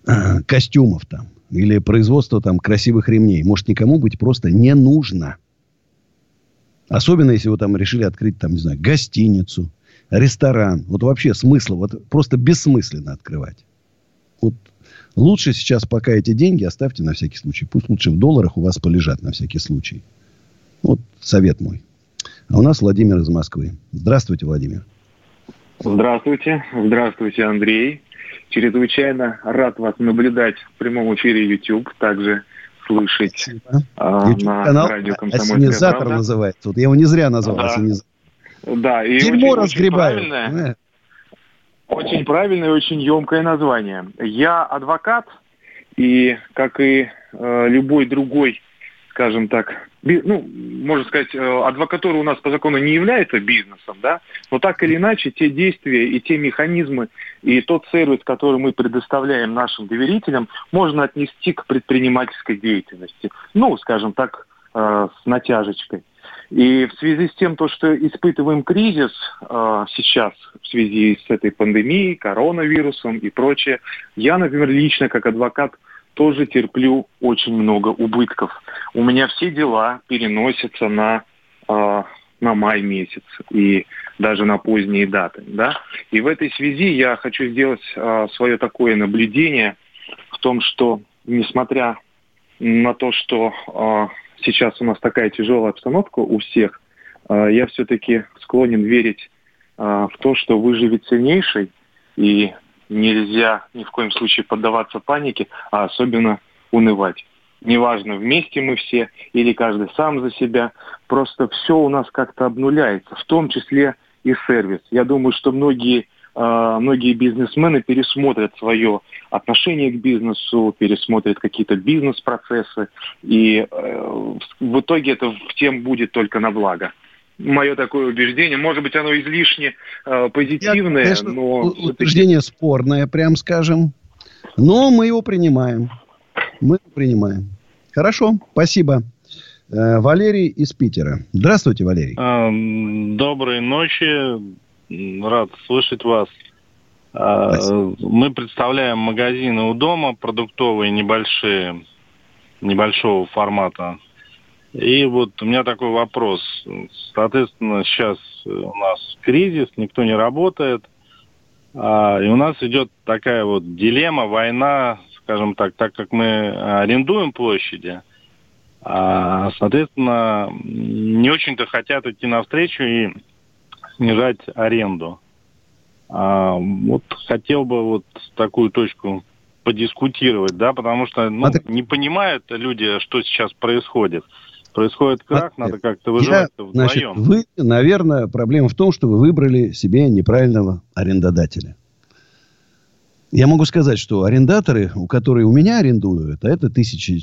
костюмов там, или производство там красивых ремней, может никому быть просто не нужно. Особенно, если вы там решили открыть, там, не знаю, гостиницу, ресторан. Вот вообще смысла, вот просто бессмысленно открывать. Вот лучше сейчас пока эти деньги оставьте на всякий случай. Пусть лучше в долларах у вас полежат на всякий случай. Вот совет мой. А у нас Владимир из Москвы. Здравствуйте, Владимир. Здравствуйте. Здравствуйте, Андрей. Чрезвычайно рад вас наблюдать в прямом эфире YouTube, также слышать а, на канал радио Ассенизатор правда? называется. Вот я его не зря назвал да. Ассенизатор. Да, и Дерьмо очень, разгребаю. Очень правильное, очень правильное и очень емкое название. Я адвокат, и как и э, любой другой скажем так, ну, можно сказать, э, адвокатура у нас по закону не является бизнесом, да, но так или иначе те действия и те механизмы и тот сервис, который мы предоставляем нашим доверителям, можно отнести к предпринимательской деятельности. Ну, скажем так, э, с натяжечкой. И в связи с тем, то, что испытываем кризис э, сейчас в связи с этой пандемией, коронавирусом и прочее, я, например, лично как адвокат тоже терплю очень много убытков. У меня все дела переносятся на, э, на май месяц и даже на поздние даты. Да? И в этой связи я хочу сделать э, свое такое наблюдение в том, что несмотря на то, что э, сейчас у нас такая тяжелая обстановка у всех, э, я все-таки склонен верить э, в то, что выживет сильнейший, и нельзя ни в коем случае поддаваться панике, а особенно унывать. Неважно, вместе мы все или каждый сам за себя, просто все у нас как-то обнуляется, в том числе и сервис. Я думаю, что многие, э, многие бизнесмены пересмотрят свое отношение к бизнесу, пересмотрят какие-то бизнес-процессы, и э, в итоге это всем будет только на благо мое такое убеждение. Может быть, оно излишне э, позитивное, Я, конечно, но... Утверждение спорное, прям скажем. Но мы его принимаем. Мы его принимаем. Хорошо, спасибо. Э, Валерий из Питера. Здравствуйте, Валерий. А, доброй ночи. Рад слышать вас. А, мы представляем магазины у дома, продуктовые, небольшие, небольшого формата. И вот у меня такой вопрос. Соответственно, сейчас у нас кризис, никто не работает. А, и у нас идет такая вот дилемма, война, скажем так, так как мы арендуем площади, а, соответственно, не очень-то хотят идти навстречу и снижать аренду. А, вот хотел бы вот такую точку подискутировать, да, потому что ну, не понимают люди, что сейчас происходит происходит крах, надо как-то выживать Я, вдвоем. Значит, вы, наверное, проблема в том, что вы выбрали себе неправильного арендодателя. Я могу сказать, что арендаторы, у которых у меня арендуют, а это тысячи,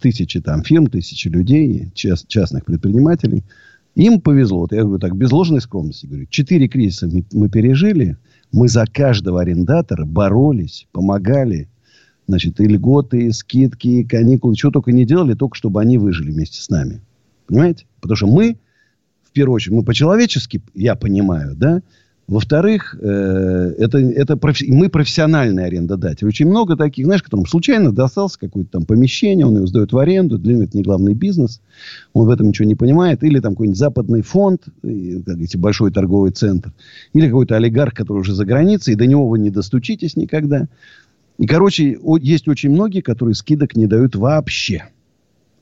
тысячи там, фирм, тысячи людей, част, частных предпринимателей, им повезло. Вот я говорю так, без ложной скромности говорю. Четыре кризиса мы, мы пережили. Мы за каждого арендатора боролись, помогали, Значит, и льготы, и скидки, и каникулы. Чего только не делали, только чтобы они выжили вместе с нами. Понимаете? Потому что мы, в первую очередь, мы по-человечески, я понимаю, да, во-вторых, э, это, это профи- мы профессиональные арендодатели. Очень много таких, знаешь, которым случайно достался какое-то там помещение, он его сдает в аренду, для него это не главный бизнес, он в этом ничего не понимает. Или там какой-нибудь западный фонд, как говорите, большой торговый центр, или какой-то олигарх, который уже за границей, и до него вы не достучитесь никогда. И, короче, есть очень многие, которые скидок не дают вообще.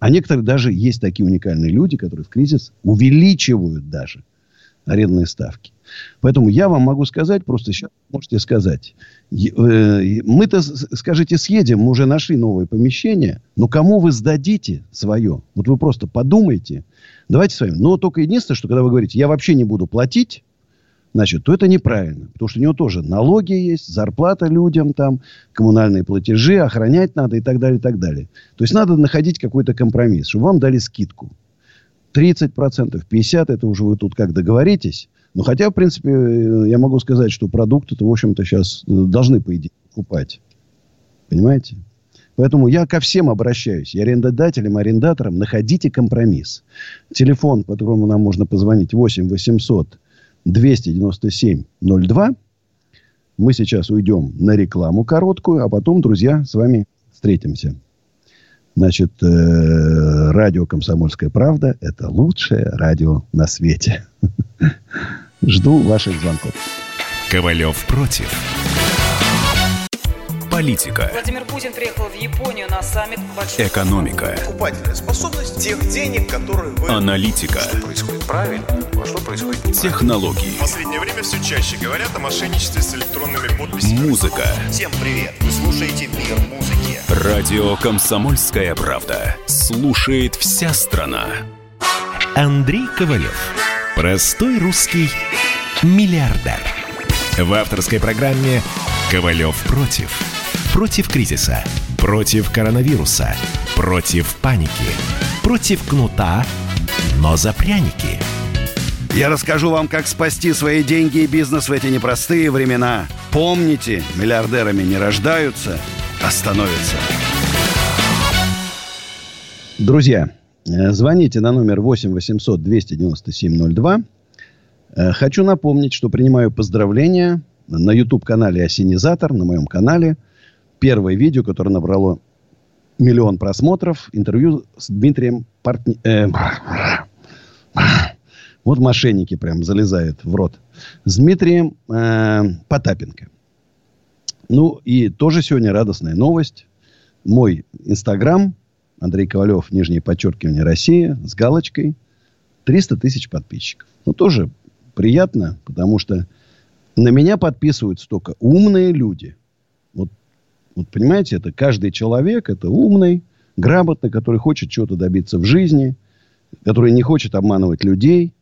А некоторые даже есть такие уникальные люди, которые в кризис увеличивают даже арендные ставки. Поэтому я вам могу сказать, просто сейчас можете сказать, э, мы-то, скажите, съедем, мы уже нашли новое помещение, но кому вы сдадите свое? Вот вы просто подумайте. Давайте с вами. Но только единственное, что когда вы говорите, я вообще не буду платить, значит, то это неправильно. Потому что у него тоже налоги есть, зарплата людям там, коммунальные платежи, охранять надо и так далее, и так далее. То есть надо находить какой-то компромисс, чтобы вам дали скидку. 30%, 50% это уже вы тут как договоритесь. Но хотя, в принципе, я могу сказать, что продукты-то, в общем-то, сейчас должны, по идее, покупать. Понимаете? Поэтому я ко всем обращаюсь. И арендодателям, арендаторам находите компромисс. Телефон, по которому нам можно позвонить, 8 800 297 02. Мы сейчас уйдем на рекламу короткую, а потом, друзья, с вами встретимся. Значит, э, радио «Комсомольская правда» – это лучшее радио на свете. Жду ваших звонков. Ковалев против. Политика. Владимир Путин приехал в Японию на саммит большой... Экономика. Покупательная способность тех денег, которые вы... Аналитика. Что происходит правильно, а что происходит неправильно. Технологии. В последнее время все чаще говорят о мошенничестве с электронными подписями. Музыка. Всем привет! Вы слушаете «Мир музыки». Радио «Комсомольская правда». Слушает вся страна. Андрей Ковалев. Простой русский миллиардер. В авторской программе «Ковалев против». Против кризиса. Против коронавируса. Против паники. Против кнута, но за пряники. Я расскажу вам, как спасти свои деньги и бизнес в эти непростые времена. Помните, миллиардерами не рождаются, а становятся. Друзья, э, звоните на номер 8 800 297 02. Э, Хочу напомнить, что принимаю поздравления на YouTube-канале «Осенизатор», на моем канале. Первое видео, которое набрало миллион просмотров. Интервью с Дмитрием Портни... э, Вот мошенники прям залезают в рот. С Дмитрием э, Потапенко. Ну, и тоже сегодня радостная новость. Мой Инстаграм, Андрей Ковалев, нижнее подчеркивание, Россия, с галочкой. 300 тысяч подписчиков. Ну, тоже приятно, потому что на меня подписываются только умные люди. Вот, понимаете, это каждый человек, это умный, грамотный, который хочет чего-то добиться в жизни, который не хочет обманывать людей.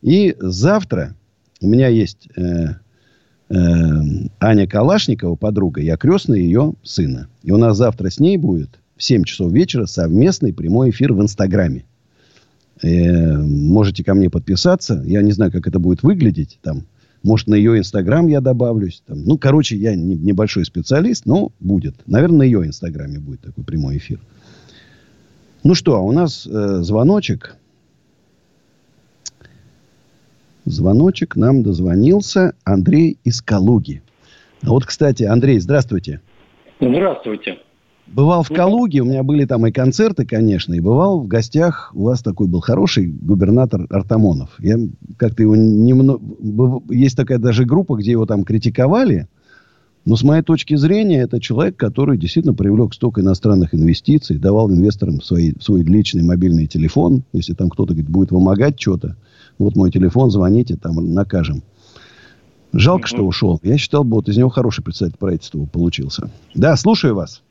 И завтра у меня есть э, э, Аня Калашникова, подруга, я крестный ее сына. И у нас завтра с ней будет в 7 часов вечера совместный прямой эфир в Инстаграме. Э, можете ко мне подписаться. Я не знаю, как это будет выглядеть. Там, может, на ее Инстаграм я добавлюсь. Там. Ну, короче, я не, небольшой специалист, но будет. Наверное, на ее Инстаграме будет такой прямой эфир. Ну что, а у нас э, звоночек. Звоночек нам дозвонился Андрей из Калуги. А вот, кстати, Андрей, здравствуйте. Здравствуйте. Бывал в Калуге, у меня были там и концерты, конечно, и бывал в гостях, у вас такой был хороший губернатор Артамонов. Я как-то его немного... Есть такая даже группа, где его там критиковали, но с моей точки зрения, это человек, который действительно привлек столько иностранных инвестиций, давал инвесторам свои, свой личный мобильный телефон, если там кто-то говорит, будет вымогать что-то, вот мой телефон, звоните, там накажем. Жалко, что ушел. Я считал, вот из него хороший представитель правительства получился. Да, слушаю вас.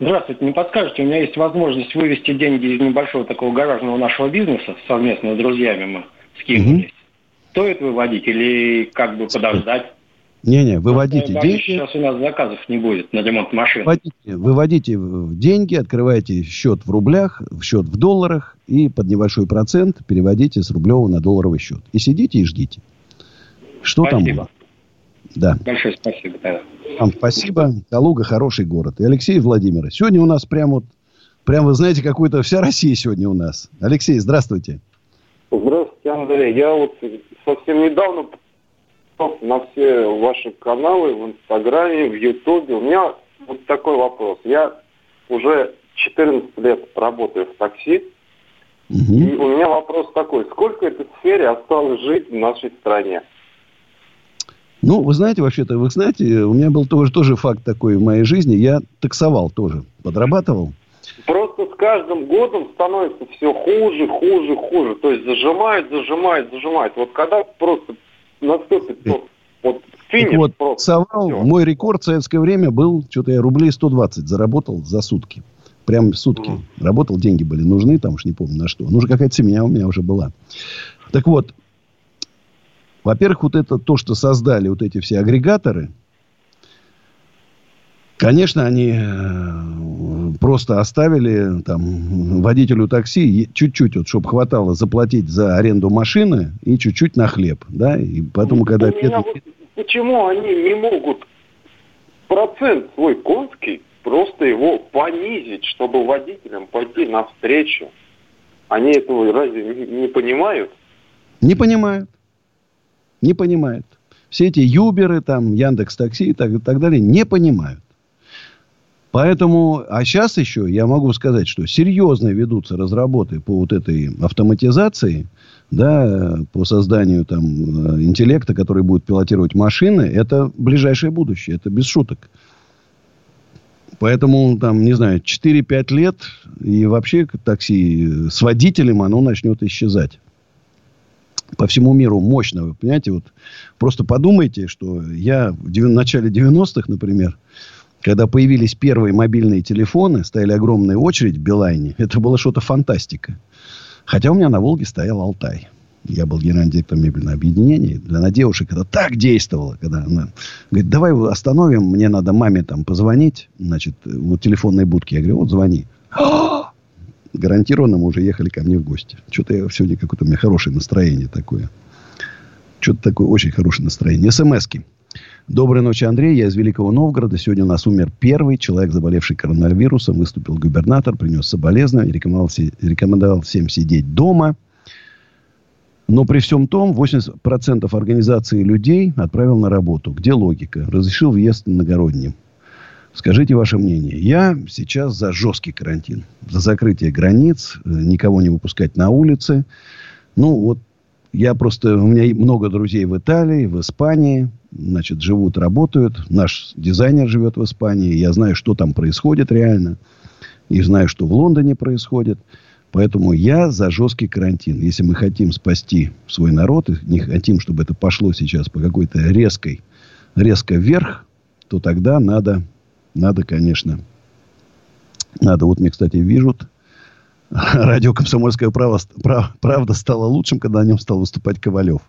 Здравствуйте, не подскажете, у меня есть возможность вывести деньги из небольшого такого гаражного нашего бизнеса, совместно с друзьями мы скинулись. Угу. Стоит выводить или как бы подождать? Не-не, выводите Потому деньги. Сейчас у нас заказов не будет на ремонт машин. Выводите, выводите деньги, открываете счет в рублях, счет в долларах и под небольшой процент переводите с рублевого на долларовый счет. И сидите и ждите. Что спасибо. там будет? Да. Большое спасибо. Да. Вам спасибо. Калуга хороший город. И Алексей Владимирович. Сегодня у нас прям вот, прям вы знаете, какой-то вся Россия сегодня у нас. Алексей, здравствуйте. Здравствуйте, Андрей. Я вот совсем недавно на все ваши каналы в Инстаграме, в Ютубе. У меня вот такой вопрос. Я уже 14 лет работаю в такси. Угу. И у меня вопрос такой. Сколько этой сфере осталось жить в нашей стране? Ну, вы знаете, вообще-то, вы знаете, у меня был тоже, тоже факт такой в моей жизни. Я таксовал тоже, подрабатывал. Просто с каждым годом становится все хуже, хуже, хуже. То есть зажимает, зажимает, зажимает. Вот когда просто наступит тот вот финиш вот, просто. Таксовал, мой рекорд в советское время был, что-то я рублей 120 заработал за сутки. Прям в сутки. Mm. Работал, деньги были нужны, там уж не помню на что. Ну, уже какая-то семья у меня уже была. Так вот, во-первых, вот это то, что создали вот эти все агрегаторы, конечно, они э, просто оставили там водителю такси чуть-чуть, вот, чтобы хватало заплатить за аренду машины и чуть-чуть на хлеб, да, и поэтому, когда... меня вот почему они не могут процент свой конский просто его понизить, чтобы водителям пойти навстречу. Они этого разве не понимают? Не понимают. Не понимают. Все эти Юберы, там, Яндекс Такси и так, и так далее не понимают. Поэтому, а сейчас еще я могу сказать, что серьезно ведутся разработки по вот этой автоматизации, да, по созданию там э, интеллекта, который будет пилотировать машины, это ближайшее будущее, это без шуток. Поэтому, там, не знаю, 4-5 лет, и вообще такси с водителем оно начнет исчезать. По всему миру мощно, вы понимаете, вот просто подумайте, что я в начале 90-х, например, когда появились первые мобильные телефоны, стояли огромные очередь в Билайне, это было что-то фантастика. Хотя у меня на Волге стоял Алтай. Я был генеральным директором мебельного объединения. Для на девушек это так действовало, когда она говорит, давай остановим, мне надо маме там позвонить, значит, вот телефонной будки. Я говорю, вот звони. Гарантированно мы уже ехали ко мне в гости. Что-то я сегодня какое-то у меня хорошее настроение такое. Что-то такое очень хорошее настроение. СМСки. Доброй ночи, Андрей. Я из Великого Новгорода. Сегодня у нас умер первый человек, заболевший коронавирусом. Выступил губернатор, принес соболезнования, рекомендовал, рекомендовал всем сидеть дома. Но при всем том, 80% организации людей отправил на работу. Где логика? Разрешил въезд иногородним. Скажите ваше мнение. Я сейчас за жесткий карантин. За закрытие границ. Э, никого не выпускать на улицы. Ну, вот я просто... У меня много друзей в Италии, в Испании значит, живут, работают. Наш дизайнер живет в Испании. Я знаю, что там происходит реально. И знаю, что в Лондоне происходит. Поэтому я за жесткий карантин. Если мы хотим спасти свой народ, и не хотим, чтобы это пошло сейчас по какой-то резкой, резко вверх, то тогда надо, надо, конечно, надо. Вот мне, кстати, вижу, радио «Комсомольская правда» стало лучшим, когда на нем стал выступать Ковалев.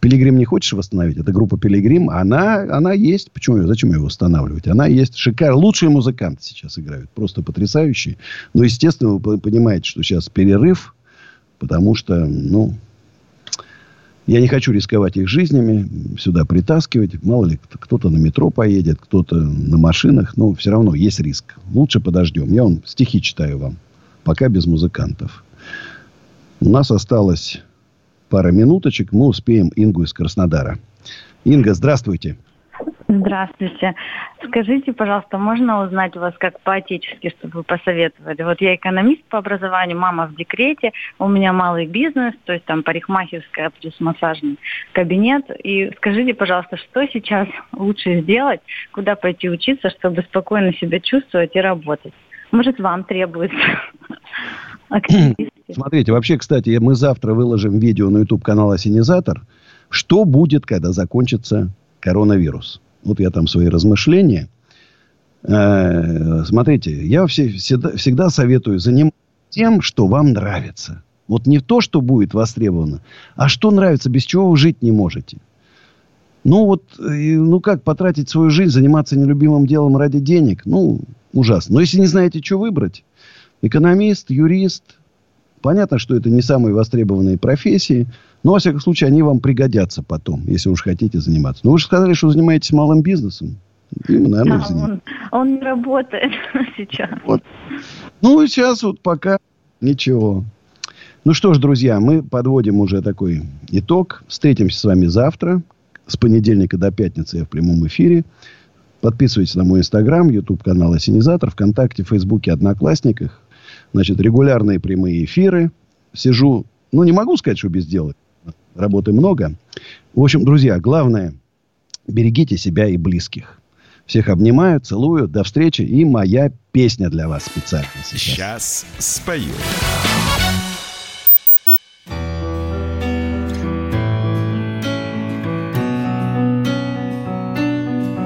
Пилигрим не хочешь восстановить? Это группа Пилигрим. Она, она есть. Почему? Зачем ее восстанавливать? Она есть. Шикар. Лучшие музыканты сейчас играют. Просто потрясающие. Но, естественно, вы понимаете, что сейчас перерыв. Потому что, ну, я не хочу рисковать их жизнями, сюда притаскивать. Мало ли, кто-то на метро поедет, кто-то на машинах. Но все равно есть риск. Лучше подождем. Я вам стихи читаю вам. Пока без музыкантов. У нас осталось пара минуточек, мы успеем Ингу из Краснодара. Инга, здравствуйте. Здравствуйте. Скажите, пожалуйста, можно узнать у вас как по-отечески, чтобы вы посоветовали? Вот я экономист по образованию, мама в декрете, у меня малый бизнес, то есть там парикмахерская плюс массажный кабинет. И скажите, пожалуйста, что сейчас лучше сделать, куда пойти учиться, чтобы спокойно себя чувствовать и работать? Может, вам требуется Смотрите, вообще, кстати, мы завтра выложим видео на YouTube канал Осенизатор. Что будет, когда закончится коронавирус? Вот я там свои размышления. Э, смотрите, я всегда, всегда советую заниматься тем, что вам нравится. Вот не то, что будет востребовано, а что нравится, без чего вы жить не можете. Ну вот, ну как потратить свою жизнь, заниматься нелюбимым делом ради денег? Ну, ужасно. Но если не знаете, что выбрать, экономист, юрист, понятно, что это не самые востребованные профессии, но, во всяком случае, они вам пригодятся потом, если уж хотите заниматься. Но вы же сказали, что занимаетесь малым бизнесом. Им, наверное, да, он, он не работает сейчас. Вот. Ну, сейчас вот пока ничего. Ну что ж, друзья, мы подводим уже такой итог. Встретимся с вами завтра. С понедельника до пятницы я в прямом эфире. Подписывайтесь на мой инстаграм, YouTube канал Осенизатор, ВКонтакте, Фейсбуке, Одноклассниках. Значит, регулярные прямые эфиры. Сижу, ну, не могу сказать, что без дела. Работы много. В общем, друзья, главное, берегите себя и близких. Всех обнимаю, целую. До встречи. И моя песня для вас специально сейчас. Сейчас спою.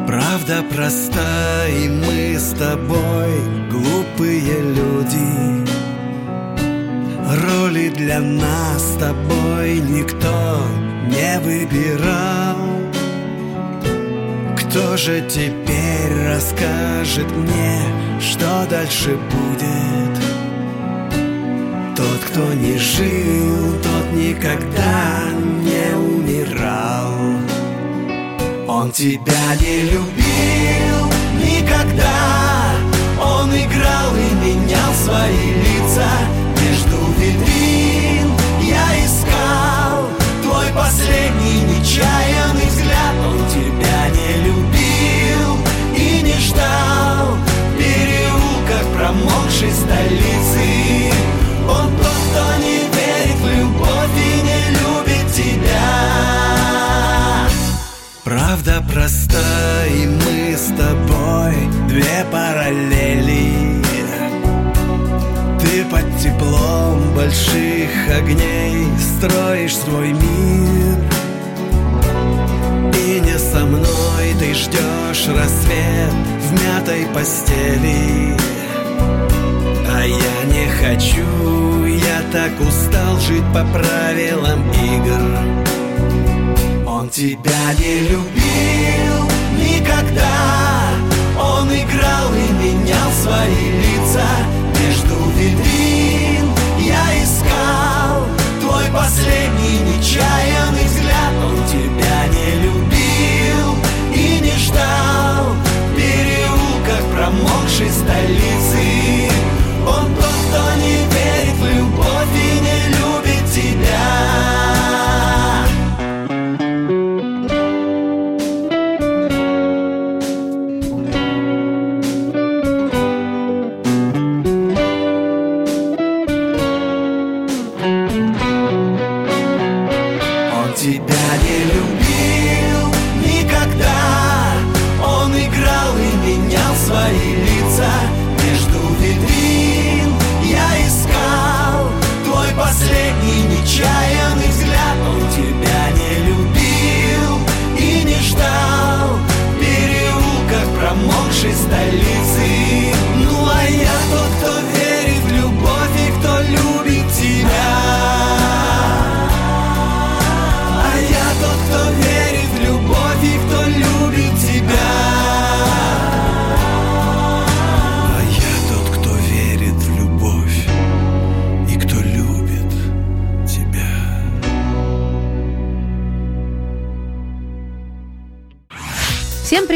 Правда проста, и мы с тобой глупые люди Роли для нас с тобой никто не выбирал. Кто же теперь расскажет мне, что дальше будет? Тот, кто не жил, тот никогда не умирал. Он тебя не любил никогда. Он играл и менял свои лица витрин я искал Твой последний нечаянный взгляд. Он тебя не любил и не ждал. В переулках промокшей столицы Он тот, кто не верит в любовь и не любит тебя. Правда проста, и мы с тобой две параллели теплом больших огней строишь свой мир. И не со мной ты ждешь рассвет в мятой постели. А я не хочу, я так устал жить по правилам игр. Он тебя не любил никогда. Он играл и менял свои лица Между витрин последний нечаянный взгляд. Он тебя не любил и не ждал. В переулках промокшей столицы